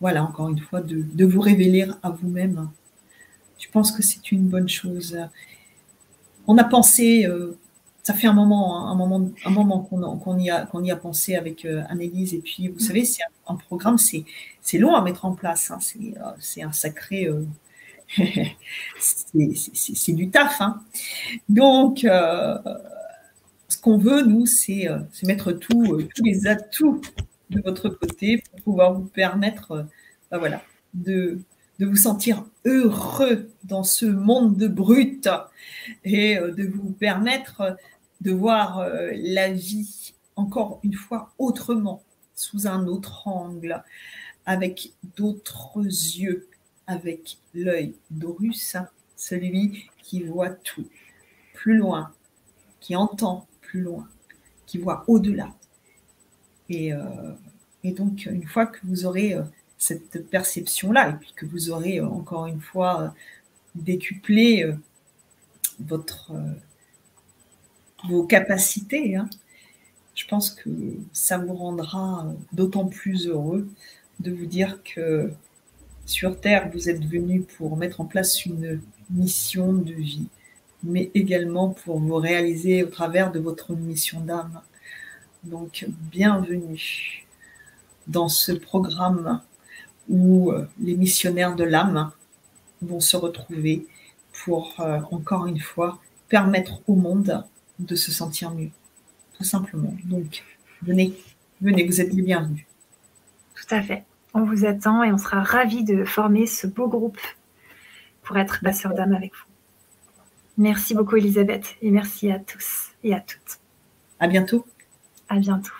voilà, encore une fois, de, vous révéler à vous-même. Je pense que c'est une bonne chose. On a pensé, euh, ça fait un moment, hein, un moment, un moment qu'on y, a, qu'on y a pensé avec euh, Annelise. Et puis, vous savez, c'est un, programme, c'est, c'est long à mettre en place. Hein. c'est, un sacré. C'est, du taf. Hein. Donc, ce qu'on veut, nous, c'est, mettre tout, tous les atouts de votre côté pour pouvoir vous permettre euh, bah voilà, de, de vous sentir heureux dans ce monde de brut et euh, de vous permettre de voir euh, la vie encore une fois autrement, sous un autre angle, avec d'autres yeux, avec l'œil d'Horus, celui qui voit tout, plus loin, qui entend plus loin, qui voit au-delà. Euh, et, donc, une fois que vous aurez euh, cette perception-là, et puis que vous aurez euh, encore une fois décuplé votre, vos capacités, hein, je pense que ça vous rendra d'autant plus heureux de vous dire que sur Terre, vous êtes venu pour mettre en place une mission de vie, mais également pour vous réaliser au travers de votre mission d'âme. Donc, bienvenue dans ce programme où euh, les missionnaires de l'âme vont se retrouver pour, euh, encore une fois, permettre au monde de se sentir mieux, tout simplement. Donc, venez, venez, vous êtes les bienvenus. Tout à fait. On vous attend et on sera ravis de former ce beau groupe pour être passeur d'âme avec vous. Merci beaucoup, Elisabeth, et merci à tous et à toutes. À bientôt. À bientôt.